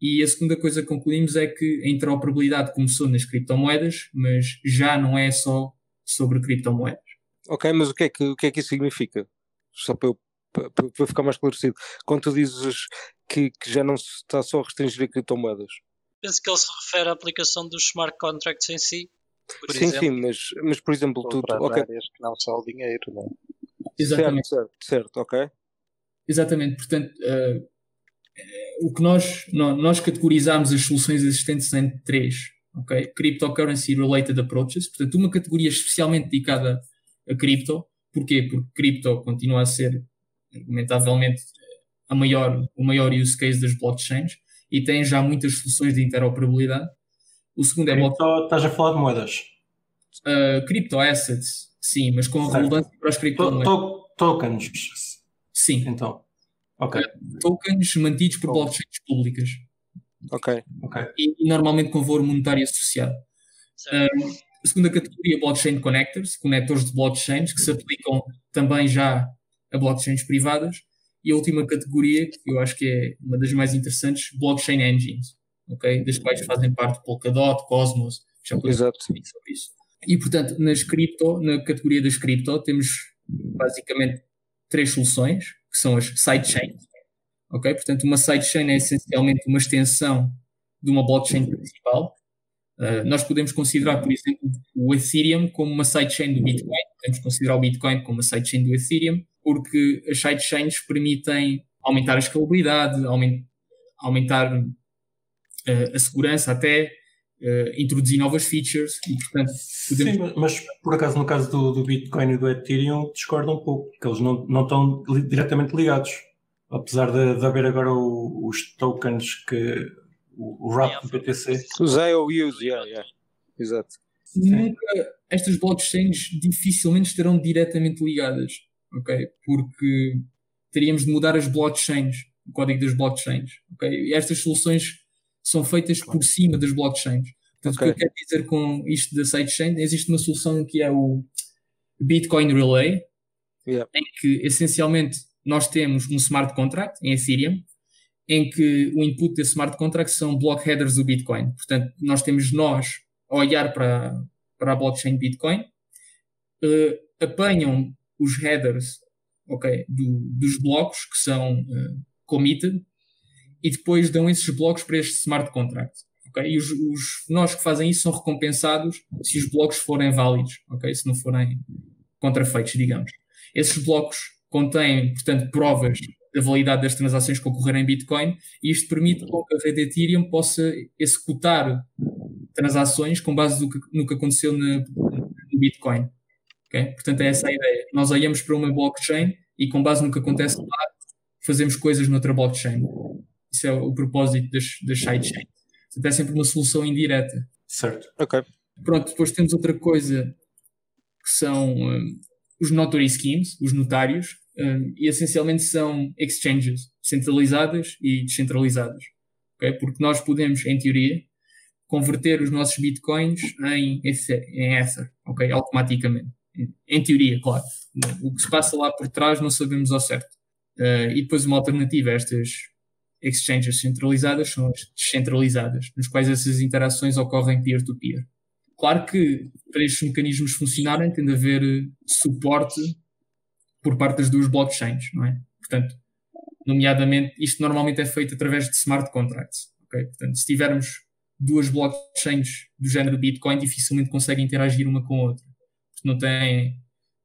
E a segunda coisa que concluímos é que a interoperabilidade começou nas criptomoedas, mas já não é só sobre criptomoedas. Ok, mas o que é que, o que, é que isso significa? Só para eu para, para ficar mais esclarecido. Quando tu dizes que, que, já não se está só a restringir a criptomoedas? Penso que ele se refere à aplicação dos smart contracts em si. sim, exemplo. sim, mas, mas por exemplo, tu. tu okay. que não só o dinheiro, não é? Exatamente. Certo, certo, certo, ok. Exatamente, portanto, uh, o que nós, nós categorizamos as soluções existentes em três, ok? Cryptocurrency Related Approaches, portanto, uma categoria especialmente dedicada a cripto. Porquê? Porque cripto continua a ser, argumentavelmente, a maior, o maior use case das blockchains e tem já muitas soluções de interoperabilidade. O segundo é cripto, Estás a falar de moedas? Uh, crypto assets, sim, mas com certo. relevância para as criptomoedas. To tokens. Sim. Então. Ok. Tokens mantidos por blockchains públicas. Ok. okay. E, e, normalmente com valor monetário associado. Um, a segunda categoria, blockchain connectors, conectores de blockchains, que se aplicam também já a blockchains privadas. E a última categoria, que eu acho que é uma das mais interessantes, blockchain engines, ok? Das quais fazem parte Polkadot, Cosmos, já Exato. sobre isso. E, portanto, nas cripto, na categoria das cripto, temos basicamente três soluções, que são as sidechains. Ok? Portanto, uma sidechain é essencialmente uma extensão de uma blockchain principal. Uh, nós podemos considerar, por exemplo, o Ethereum como uma sidechain do Bitcoin. Podemos considerar o Bitcoin como uma sidechain do Ethereum, porque as sidechains permitem aumentar a escalabilidade, aumentar uh, a segurança até, uh, introduzir novas features e, portanto, podemos... Sim, mas por acaso no caso do, do Bitcoin e do Ethereum discordo um pouco, que eles não, não estão li diretamente ligados. Apesar de, de haver agora o, os tokens que o, o RAP do BTC. Os IOUs, yeah, yeah. Exato. Nunca, estas blockchains dificilmente estarão diretamente ligadas, ok? Porque teríamos de mudar as blockchains, o código das blockchains, ok? E estas soluções são feitas por cima das blockchains. Portanto, okay. o que eu quero dizer com isto da sidechain, existe uma solução que é o Bitcoin Relay, yeah. em que essencialmente nós temos um smart contract em Ethereum, em que o input desse smart contract são block headers do Bitcoin. Portanto, nós temos nós a olhar para, para a blockchain Bitcoin uh, apanham os headers okay, do, dos blocos que são uh, committed e depois dão esses blocos para este smart contract. Okay? E os, os nós que fazem isso são recompensados se os blocos forem válidos, okay? se não forem contrafeitos, digamos. Esses blocos contêm, portanto, provas da validade das transações que ocorreram em Bitcoin e isto permite que a rede Ethereum possa executar transações com base no que, no que aconteceu no, no Bitcoin. Okay? Portanto, é essa a ideia. Nós olhamos para uma blockchain e com base no que acontece lá, fazemos coisas noutra blockchain. Isso é o propósito das, das sidechains. Portanto, é sempre uma solução indireta. Certo. Ok. Pronto, depois temos outra coisa que são um, os notary schemes, os notários, um, e essencialmente são exchanges centralizadas e descentralizadas. Okay? Porque nós podemos, em teoria, converter os nossos bitcoins em, em Ether, ok? Automaticamente. Em teoria, claro. O que se passa lá por trás não sabemos ao certo. Uh, e depois uma alternativa a estas exchanges centralizadas são as descentralizadas, nos quais essas interações ocorrem peer-to-peer. -peer. Claro que para estes mecanismos funcionarem tem de haver eh, suporte por parte das duas blockchains, não é? Portanto, nomeadamente, isto normalmente é feito através de smart contracts. Okay? Portanto, se tivermos duas blockchains do género Bitcoin, dificilmente conseguem interagir uma com a outra. Porque não têm,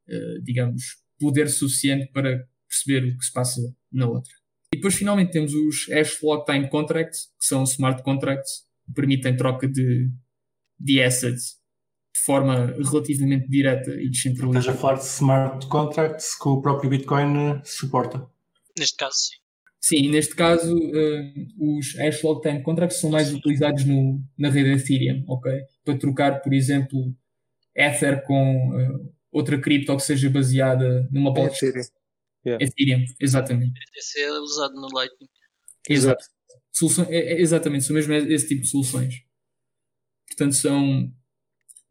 uh, digamos, poder suficiente para perceber o que se passa na outra. E depois, finalmente, temos os Hash Lock Time Contracts, que são smart contracts, que permitem troca de, de assets de forma relativamente direta e descentralizada. Estás a falar de smart contracts que o próprio Bitcoin suporta? Neste caso, sim. Sim, neste caso, uh, os hash log time contracts são mais utilizados no, na rede Ethereum, ok? Para trocar, por exemplo, Ether com uh, outra cripto que seja baseada numa blockchain. Ethereum. Yeah. Ethereum, exatamente. Esse é usado no Lightning. Exato. Solução, é, é, exatamente, são mesmo esse tipo de soluções. Portanto, são,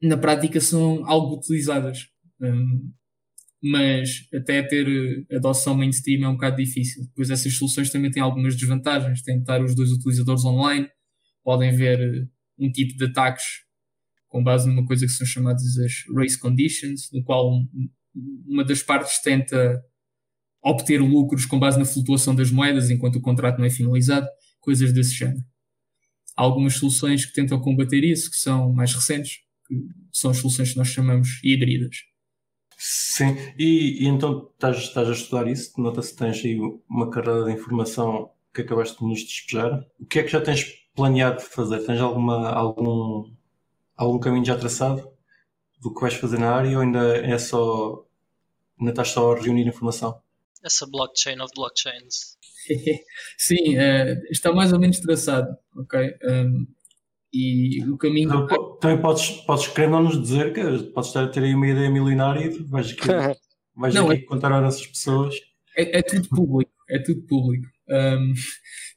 na prática, são algo utilizadas. Um, mas até ter adoção mainstream é um bocado difícil. Pois essas soluções também têm algumas desvantagens. Tem de estar os dois utilizadores online, podem ver um tipo de ataques com base numa coisa que são chamadas as race conditions, no qual uma das partes tenta obter lucros com base na flutuação das moedas enquanto o contrato não é finalizado, coisas desse género. Há algumas soluções que tentam combater isso, que são mais recentes, que são as soluções que nós chamamos híbridas Sim, e, e então estás, estás a estudar isso, nota-se que tens aí uma carreira de informação que acabaste de nos despejar. O que é que já tens planeado fazer? Tens alguma, algum, algum caminho já traçado do que vais fazer na área ou ainda é só ainda estás só a reunir informação? Essa blockchain of blockchains. [laughs] Sim, uh, está mais ou menos traçado, ok? Um, e o caminho. Então, também podes, podes querer não nos dizer que podes estar a ter aí uma ideia milionária e vais aqui, [laughs] vais não, aqui é, contar a essas pessoas. É, é, tudo público, é tudo público. Um,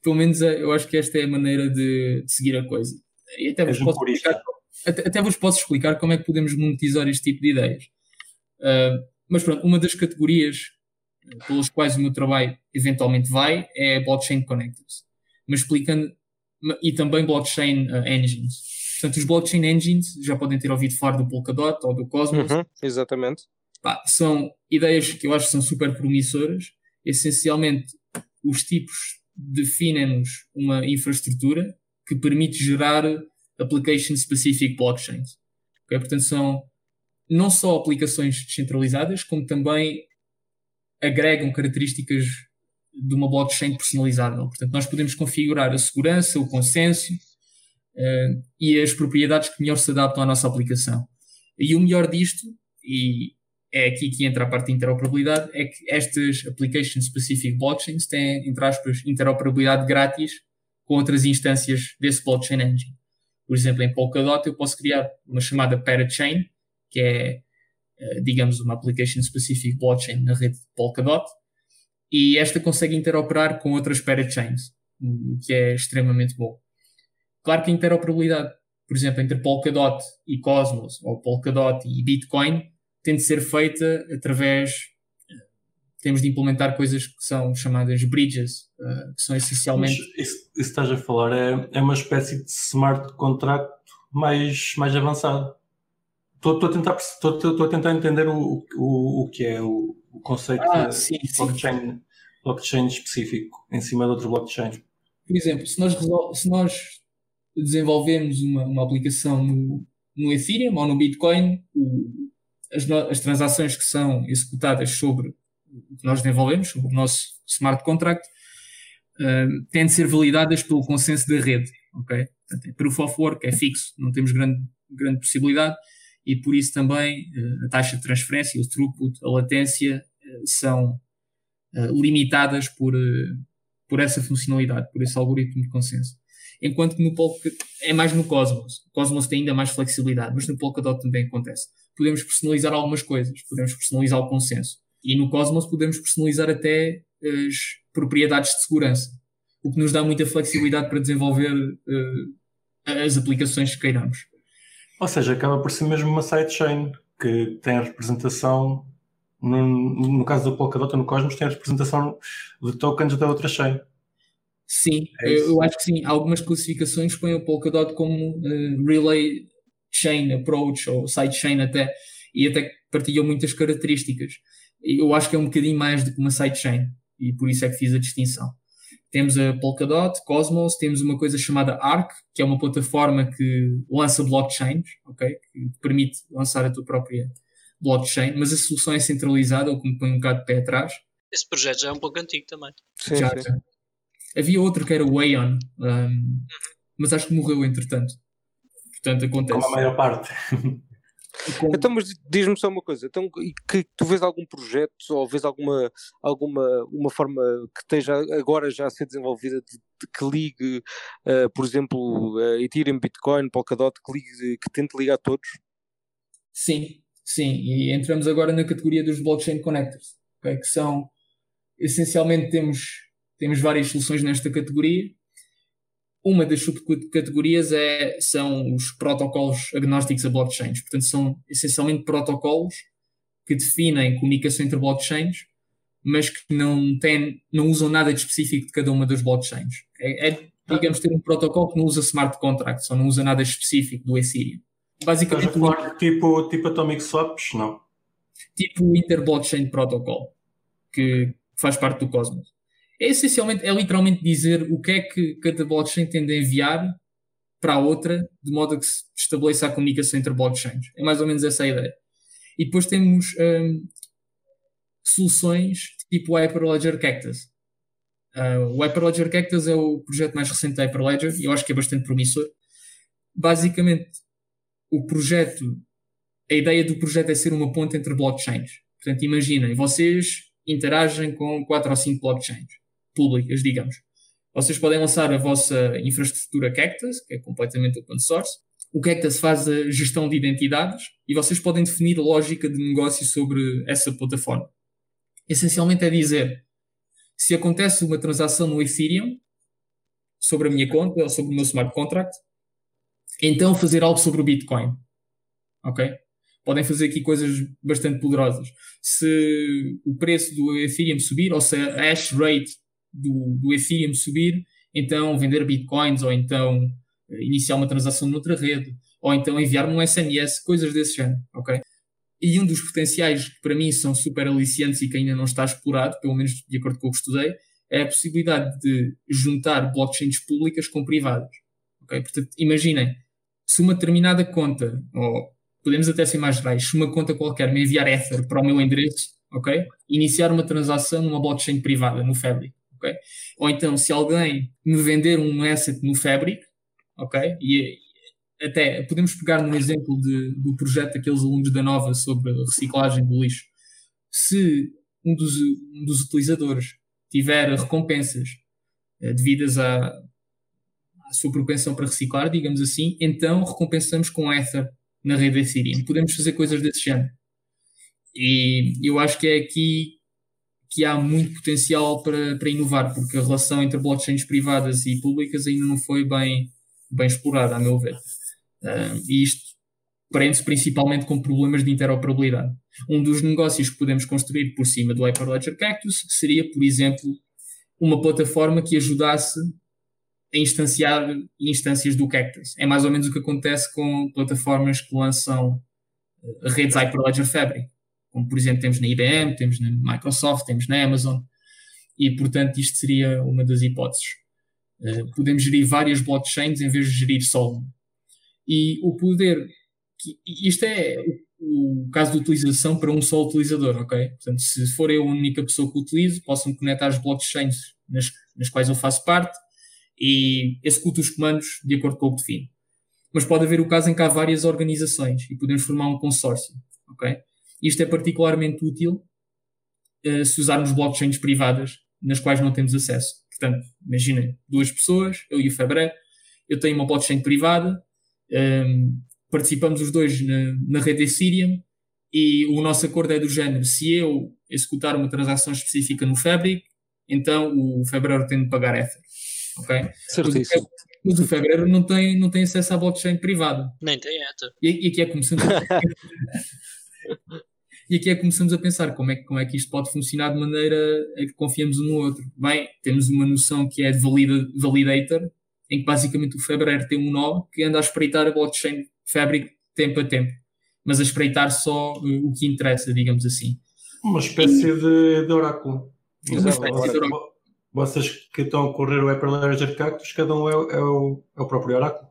pelo menos eh, eu acho que esta é a maneira de, de seguir a coisa. E até vos, posso explicar, até, até, vos posso explicar como é que podemos monetizar este tipo de ideias. Uh, mas pronto, uma das categorias pelas quais o meu trabalho eventualmente vai é blockchain connectors. Mas explicando e também blockchain uh, engines. Portanto, os blockchain engines já podem ter ouvido falar do Polkadot ou do Cosmos. Uhum, exatamente. Pá, são ideias que eu acho que são super promissoras. Essencialmente, os tipos definem-nos uma infraestrutura que permite gerar application specific blockchains. Okay? Portanto, são não só aplicações descentralizadas, como também agregam características de uma blockchain personalizável. Portanto, nós podemos configurar a segurança, o consenso uh, e as propriedades que melhor se adaptam à nossa aplicação. E o melhor disto, e é aqui que entra a parte de interoperabilidade, é que estas application specific blockchains têm, entre aspas, interoperabilidade grátis com outras instâncias desse blockchain engine. Por exemplo, em Polkadot eu posso criar uma chamada parachain, que é, digamos, uma application specific blockchain na rede de Polkadot, e esta consegue interoperar com outras parachains, o que é extremamente bom. Claro que a interoperabilidade, por exemplo, entre Polkadot e Cosmos, ou Polkadot e Bitcoin, tem de ser feita através. Temos de implementar coisas que são chamadas bridges, uh, que são essencialmente. Isso, estás a falar é, é uma espécie de smart contract mais, mais avançado. Estou a tentar, tentar entender o, o, o que é o, o conceito Ah, de sim, sim. blockchain, blockchain específico em cima de outro blockchain. Por exemplo, se nós, se nós desenvolvemos uma, uma aplicação no, no Ethereum ou no Bitcoin, o- as, no- as transações que são executadas sobre o que nós desenvolvemos, sobre o nosso smart contract, um, têm de ser validadas pelo consenso da rede. ok? Portanto, é proof of work, é fixo, não temos grande, grande possibilidade e por isso também eh, a taxa de transferência, o throughput, a latência eh, são eh, limitadas por, por essa funcionalidade, por esse algoritmo de consenso. Enquanto que no Polkadot é mais no Cosmos. O Cosmos tem ainda mais flexibilidade, mas no Polkadot também acontece. Podemos personalizar algumas coisas, podemos personalizar o consenso. E no Cosmos podemos personalizar até as propriedades de segurança, o que nos dá muita flexibilidade para desenvolver eh, as aplicações que queiramos. Ou seja, acaba por ser mesmo uma sidechain que tem a representação, no, no caso do Polkadot ou no Cosmos, tem a representação de tokens da outra chain. Sim, É eu, acho que sim. Algumas classificações põem o Polkadot como eh, Relay Chain Approach ou Sidechain até, e até partilham muitas características. Eu acho que é um bocadinho mais do que uma sidechain, e por isso é que fiz a distinção. Temos a Polkadot, Cosmos, temos uma coisa chamada Arc, que é uma plataforma que lança blockchains, ok? Que te permite lançar a tua própria blockchain, mas a solução é centralizada, o que me põe um bocado de pé atrás. Esse projeto já é um pouco antigo também. Sim, Já, sim. já. Havia outro que era o Aeon, um, mas acho que morreu entretanto. Portanto, acontece. Como a maior parte. Com- Então, mas diz-me só uma coisa, então, que tu vês algum projeto ou vês alguma, alguma uma forma que esteja agora já a ser desenvolvida de, de que ligue, eh, por exemplo, eh, Ethereum, Bitcoin, Polkadot, que, ligue, que tente ligar todos? Sim, sim. E entramos agora na categoria dos blockchain connectors, ok? que são essencialmente temos, temos várias soluções nesta categoria. Uma das subcategorias é, são os protocolos agnósticos a blockchains. Portanto, são essencialmente protocolos que definem comunicação entre blockchains, mas que não, têm, não usam nada de específico de cada uma das blockchains. É, é, digamos, ter um protocolo que não usa smart contracts ou não usa nada específico do Ethereum. Estás a Basicamente, falar tipo, tipo Atomic Swaps? Não. tipo o Interblockchain Protocol, que faz parte do Cosmos. É essencialmente, é literalmente dizer o que é que cada blockchain tende a enviar para a outra, de modo a que se estabeleça a comunicação entre blockchains. É mais ou menos essa a ideia. E depois temos hum, soluções tipo Hyperledger Cactus. Uh, o Hyperledger Cactus é o projeto mais recente da Hyperledger e eu acho que é bastante promissor. Basicamente, o projeto a ideia do projeto é ser uma ponte entre blockchains. Portanto, imaginem, vocês interagem com quatro ou cinco blockchains públicas, digamos. Vocês podem lançar a vossa infraestrutura Cactus, que é completamente open source. O Cactus faz a gestão de identidades e vocês podem definir a lógica de negócio sobre essa plataforma. Essencialmente é dizer, se acontece uma transação no Ethereum, sobre a minha conta ou sobre o meu smart contract, então fazer algo sobre o Bitcoin. Ok? podem fazer aqui coisas bastante poderosas. Se o preço do Ethereum subir, ou se a hash rate do, do Ethereum subir, então vender bitcoins, ou então eh, iniciar uma transação noutra rede, ou então enviar-me um SMS, coisas desse género, ok? E um dos potenciais que para mim são super aliciantes e que ainda não está explorado, pelo menos de acordo com o que estudei, é a possibilidade de juntar blockchains públicas com privadas. ok? Portanto, imaginem, se uma determinada conta, ou podemos até ser mais gerais, se uma conta qualquer me enviar Ether para o meu endereço, ok? Iniciar uma transação numa blockchain privada, no Fabric, ok? Ou então, se alguém me vender um asset no Fabric, ok? E até podemos pegar no exemplo de, do projeto daqueles alunos da Nova sobre reciclagem do lixo. Se um dos, um dos utilizadores tiver recompensas eh, devidas à, à sua propensão para reciclar, digamos assim, então recompensamos com Ether na rede Ethereum. Podemos fazer coisas desse género. E eu acho que é aqui que há muito potencial para, para inovar, porque a relação entre blockchains privadas e públicas ainda não foi bem, bem explorada, a meu ver. Uh, e isto prende-se principalmente com problemas de interoperabilidade. Um dos negócios que podemos construir por cima do Hyperledger Cactus seria, por exemplo, uma plataforma que ajudasse a instanciar instâncias do Cactus. É mais ou menos o que acontece com plataformas que lançam uh, redes Hyperledger Fabric, como por exemplo temos na IBM, temos na Microsoft, temos na Amazon, e portanto isto seria uma das hipóteses. Uh, podemos gerir várias blockchains em vez de gerir só uma. E o poder, isto é o, o, caso de utilização para um só utilizador, ok? Portanto, se for eu a única pessoa que utilizo, posso-me conectar às blockchains nas, nas quais eu faço parte e executo os comandos de acordo com o que defino. Mas pode haver o caso em que há várias organizações e podemos formar um consórcio, ok? Isto é particularmente útil uh, se usarmos blockchains privadas nas quais não temos acesso. Portanto, imaginem duas pessoas, eu e o Febre, eu tenho uma blockchain privada, um, ehm, participamos os dois na, na rede Ethereum e o nosso acordo é do género: se eu executar uma transação específica no Fabric, então o Febre tem de pagar Ether. Ok? Certíssimo. Mas o Febre não tem, não tem acesso à blockchain privada. Nem tem Ether. E, e aqui é começamos [laughs] a... E aqui é que começamos a pensar como é, como é que isto pode funcionar de maneira a que confiamos um no outro. Bem, temos uma noção que é de valida, validator, em que basicamente o Febrer tem um nó que anda a espreitar a blockchain Fabric tempo a tempo, mas a espreitar só uh, o que interessa, digamos assim. Uma espécie de, de oráculo. Uma espécie de oráculo. Vocês que estão a correr o Hyperledger Cactus, cada um é, é, o, é o próprio oráculo.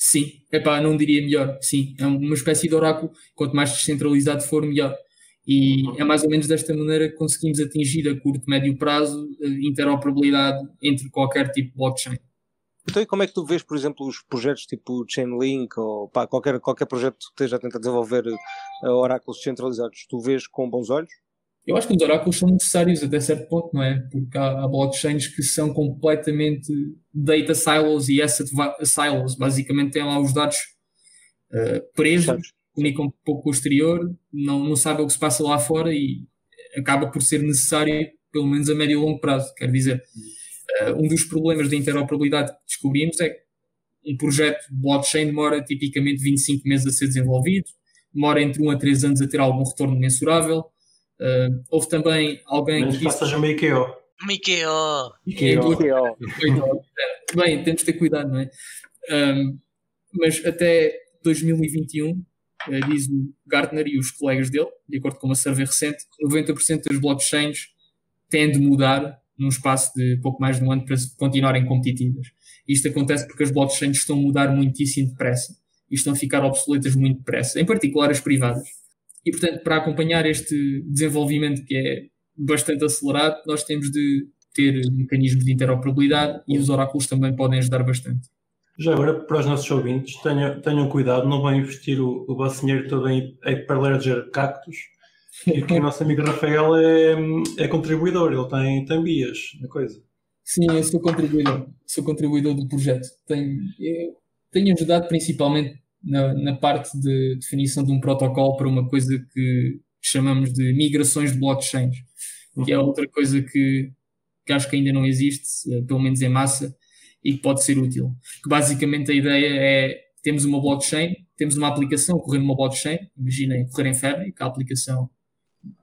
Sim, epá, não diria melhor. Sim, é uma espécie de oráculo. Quanto mais descentralizado for, melhor. E é mais ou menos desta maneira que conseguimos atingir a curto, médio prazo interoperabilidade entre qualquer tipo de blockchain. Então, e como é que tu vês, por exemplo, os projetos tipo Chainlink ou pá, qualquer, qualquer projeto que esteja a tentar desenvolver uh, oráculos descentralizados? Tu vês com bons olhos? Eu acho que os oráculos são necessários até certo ponto, não é? Porque há, há blockchains que são completamente data silos e asset silos. Basicamente têm lá os dados uh, presos, comunicam um pouco com o exterior, não, não sabem o que se passa lá fora e acaba por ser necessário, pelo menos a médio e longo prazo. Quer dizer, uh, um dos problemas da interoperabilidade que descobrimos é que um projeto blockchain demora tipicamente 25 meses a ser desenvolvido, demora entre 1 a 3 anos a ter algum retorno mensurável Uh, houve também alguém Menos que. Disse... seja uma IKEA. Uma IKEA. IKEA. Bem, temos de ter cuidado, não é? Um, mas até 2021, uh, eh, diz o Gartner e os colegas dele, de acordo com uma survey recente, 90% das blockchains têm de mudar num espaço de pouco mais de um ano para continuarem competitivas. Isto acontece porque as blockchains estão a mudar muitíssimo depressa e estão a ficar obsoletas muito depressa, em particular as privadas. E, portanto, para acompanhar este desenvolvimento que é bastante acelerado, nós temos de ter mecanismos de interoperabilidade e os oráculos também podem ajudar bastante. Já agora, para os nossos ouvintes, tenham, tenham cuidado, não vão investir o, o vosso dinheiro todo em Hyperledger Cactus, e [laughs] que o nosso amigo Rafael é, é contribuidor, ele tem, tem bias na coisa. Sim, eu sou contribuidor, sou contribuidor do projeto. Tenho, tenho ajudado principalmente na, na parte de definição de um protocolo para uma coisa que chamamos de migrações de blockchains, que é outra coisa que, que acho que ainda não existe, eh, pelo menos em massa, e que pode ser útil. Que basicamente a ideia é temos uma blockchain, temos uma aplicação correndo numa blockchain, imaginem correr em Fabric, a aplicação,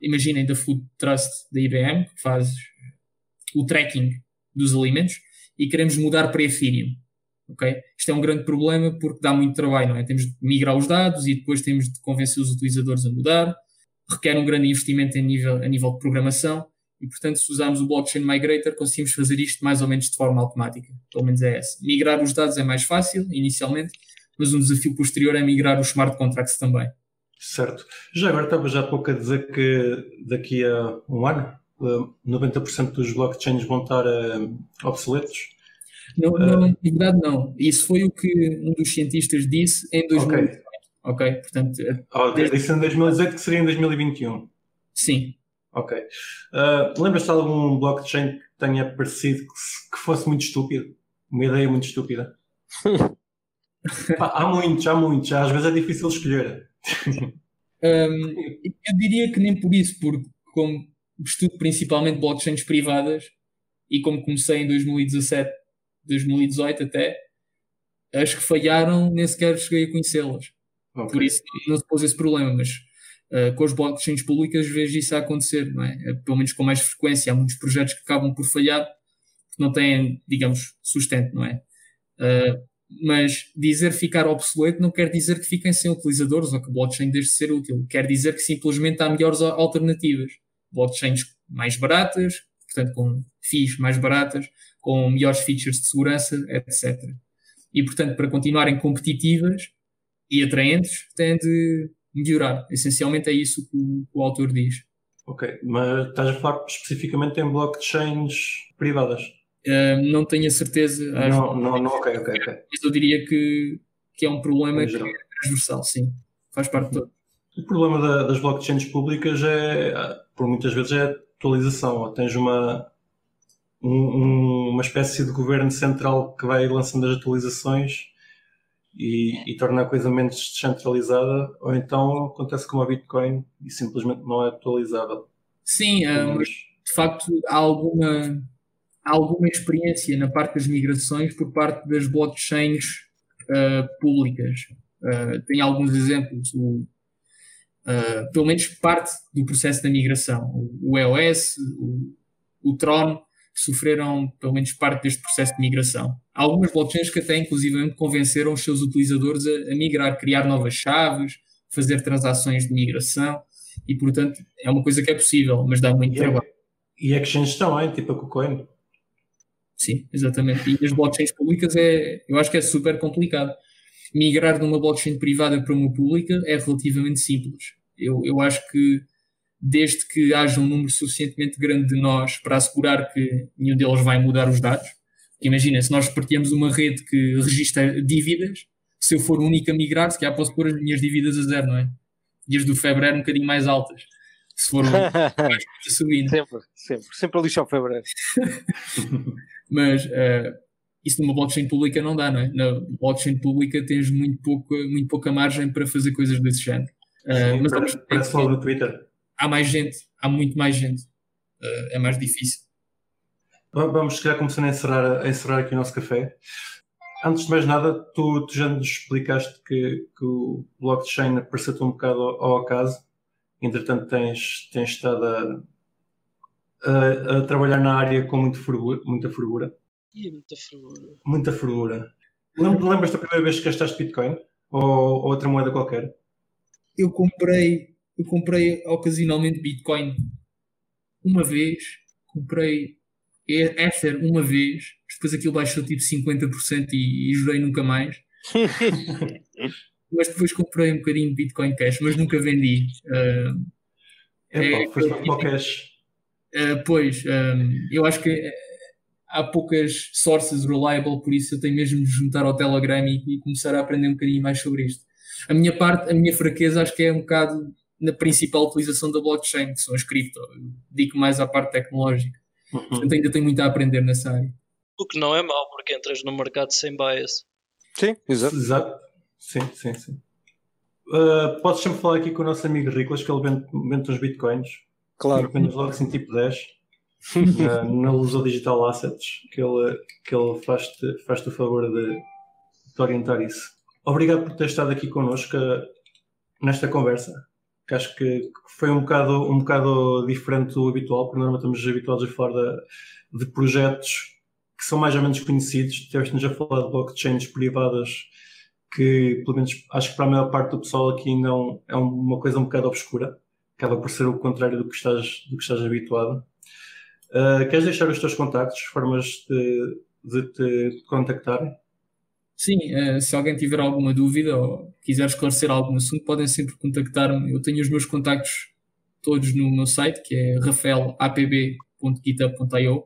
imaginem da Food Trust da IBM, que faz o tracking dos alimentos, e queremos mudar para Ethereum. Isto é um grande problema porque dá muito trabalho, não é? Temos de migrar os dados e depois temos de convencer os utilizadores a mudar, requer um grande investimento em nível, a nível de programação e, portanto, se usarmos o Blockchain Migrator, conseguimos fazer isto mais ou menos de forma automática. Pelo menos é essa. Migrar os dados é mais fácil, inicialmente, mas um desafio posterior é migrar os smart contracts também. Certo. Já agora estava já há pouco a dizer que daqui a um ano 90% dos blockchains vão estar uh, obsoletos. Não, não, na verdade não. Isso foi o que um dos cientistas disse em 2018. Ok, okay? portanto... Oh, desde... Disse em 2018 que seria em 2021. Sim. Ok. Uh, Lembras-te de algum blockchain que tenha parecido que, que fosse muito estúpido? Uma ideia muito estúpida? [laughs] há muitos, há muitos. Às vezes é difícil escolher. um, eu diria que nem por isso, porque como estudo principalmente blockchains privadas e como comecei em 2017 2018 até, as que falharam nem sequer cheguei a conhecê-las. Okay. Por isso não se pôs esse problema, mas uh, com as blockchains públicas vejo isso a acontecer, não é? Uh, pelo menos com mais frequência. Há muitos projetos que acabam por falhar porque não têm, digamos, sustento, não é? Uh, Mas dizer ficar obsoleto não quer dizer que fiquem sem utilizadores ou que o blockchain deixe de ser útil. Quer dizer que simplesmente há melhores alternativas. Blockchains mais baratas, portanto com FIIs mais baratas, com melhores features de segurança, etc. E, portanto, para continuarem competitivas e atraentes, têm de melhorar. Essencialmente é isso que o, que o autor diz. Ok, mas estás a falar especificamente em blockchains privadas? Uh, não tenho a certeza. Não, não, não, ok, ok, ok. Mas eu diria que, que é um problema é transversal, sim. Faz parte de todo. O problema da, das blockchains públicas é, por muitas vezes, é atualização. Tens uma, um, uma espécie de governo central que vai lançando as atualizações e, e, torna a coisa menos descentralizada, ou então acontece como a Bitcoin e simplesmente não é atualizável. Sim, um, de facto há alguma, há alguma experiência na parte das migrações por parte das blockchains uh, públicas. Uh, tem alguns exemplos. O, uh, pelo menos parte do processo da migração. O, EOS, o, o Tron, sofreram pelo menos parte deste processo de migração. Há algumas blockchains que até inclusivamente convenceram os seus utilizadores a, a migrar, criar novas chaves, fazer transações de migração e portanto é uma coisa que é possível, mas dá muito e trabalho. É, e exchanges também, tipo a KuCoin. Sim, exatamente. E as blockchains públicas é, eu acho que é super complicado. Migrar de uma blockchain privada para uma pública é relativamente simples. Eu, eu acho que desde que haja um número suficientemente grande de nós para assegurar que nenhum deles vai mudar os dados. Imagina, se nós partilhamos uma rede que registra dívidas, se eu for o único a migrar, se calhar posso pôr as minhas dívidas a zero, não é? E as do fevereiro um bocadinho mais altas. Se for [laughs] mais subindo. Sempre, sempre. Sempre a lixar o fevereiro. [laughs] Mas uh, isso numa blockchain pública não dá, não é? Na blockchain pública tens muito pouca, muito pouca margem para fazer coisas desse género. Uh, Sim, mas parece, parece logo no Twitter há mais gente, há muito mais gente. Uh, é mais difícil. Vamos, se calhar, começando a encerrar, a encerrar aqui o nosso café. Antes de mais nada, tu, tu já nos explicaste que, que o blockchain apareceu-te um bocado ao, ao, acaso. Entretanto, tens, tens estado a, a, a, trabalhar na área com muito fervura, muita fervura. E muita fervura. Muita fervura. Lembras da primeira vez que gastaste Bitcoin? Ou, ou outra moeda qualquer? Eu comprei eu comprei ocasionalmente Bitcoin uma vez, comprei Ether uma vez, depois aquilo baixou tipo 50% e, e jurei nunca mais. [laughs] mas depois comprei um bocadinho de Bitcoin Cash, mas nunca vendi. Uh, é, é, foi para o cash. Uh, pois, um, eu acho que há poucas sources reliable, por isso eu tenho mesmo de juntar ao Telegram e, e, começar a aprender um bocadinho mais sobre isto. A minha parte, a minha fraqueza acho que é um bocado na principal utilização da blockchain, que são as cripto. Digo mais à parte tecnológica. Uhum. Portanto, ainda tenho muito a aprender nessa área. O que não é mau, porque entras no mercado sem bias. Sim, exato. Exato. Sim, sim, sim. Uh, podes sempre falar aqui com o nosso amigo Riclas, que ele vende, vende uns bitcoins. Claro. Vende logo assim tipo 10. Na, na Luso Digital Assets, que ele, que ele faz-te faz o favor de, de orientar isso. Obrigado por ter estado aqui connosco uh, nesta conversa que acho que foi um bocado, um bocado diferente do habitual, porque normalmente estamos habituados a falar de, de projetos que são mais ou menos conhecidos. Tiveste-nos a falar de blockchains privadas que, pelo menos, acho que para a maior parte do pessoal aqui ainda é uma coisa um bocado obscura. Acaba por ser o contrário do que estás, do que estás habituado. Uh, queres deixar os teus contactos, formas de, de te contactarem? Sim, uh, se alguém tiver alguma dúvida ou quiser esclarecer algum assunto, podem sempre contactar-me. Eu tenho os meus contactos todos no meu site, que é rafaelapb.github.io.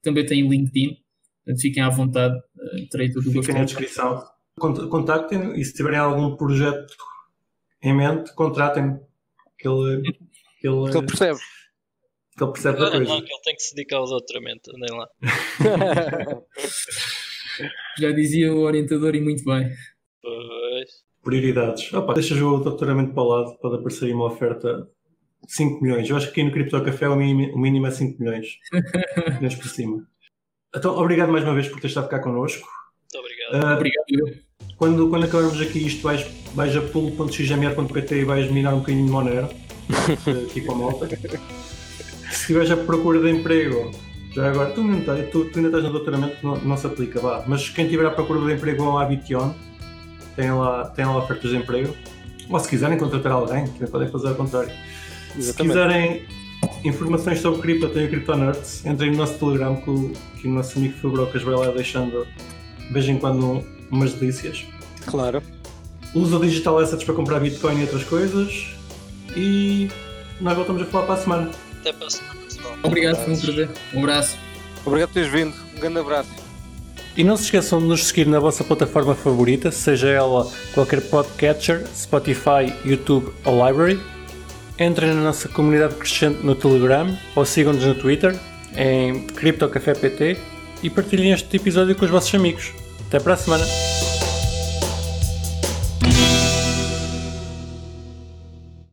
Também tenho LinkedIn, portanto fiquem à vontade, uh, terei todo o gosto. Na descrição. Contactem e se tiverem algum projeto em mente, contratem-me. Que ele, que ele, que ele percebe. Que ele percebe da coisa. Não, que ele tem que se dedicar ao doutoramento, andem lá. [laughs] Já dizia o orientador e muito bem. Pois. Prioridades. Opa, deixas o doutoramento para o lado, pode aparecer aí uma oferta de 5 milhões. Eu acho que aqui no Cripto Café o mínimo, o mínimo é 5 milhões. [laughs] milhões por cima. Então, obrigado mais uma vez por ter estado cá connosco. Muito obrigado. Uh, obrigado. Quando, quando acabarmos aqui isto, vais, vais a pulo.xmr.pt e vais minar um bocadinho de Monero [laughs] aqui com a malta. Se estiveres à procura de emprego, Já agora, tu, ainda estás- tu, tu ainda estás no doutoramento, não, não se aplica, vá. Mas quem estiver à procura de emprego vão à Bition, tem lá, tem lá ofertas de emprego. Ou se quiserem contratar alguém, também podem fazer ao contrário. Se Exatamente. quiserem informações sobre cripto, tem o CryptoNerds. Entrem no nosso Telegram que o, que o nosso amigo Fabrocas vai lá deixando de vez em quando um- umas delícias. Claro. Usa o Digital Assets para comprar Bitcoin e outras coisas. E nós voltamos a falar para a semana. Até para a semana, pessoal. Obrigado, foi um prazer. Um abraço. Obrigado por teres vindo. Um grande abraço. E não se esqueçam de nos seguir na vossa plataforma favorita, seja ela qualquer podcatcher, Spotify, YouTube ou Library. Entrem na nossa comunidade crescente no Telegram ou sigam-nos no Twitter em CryptoCafépt e partilhem este episódio com os vossos amigos. Até para a semana!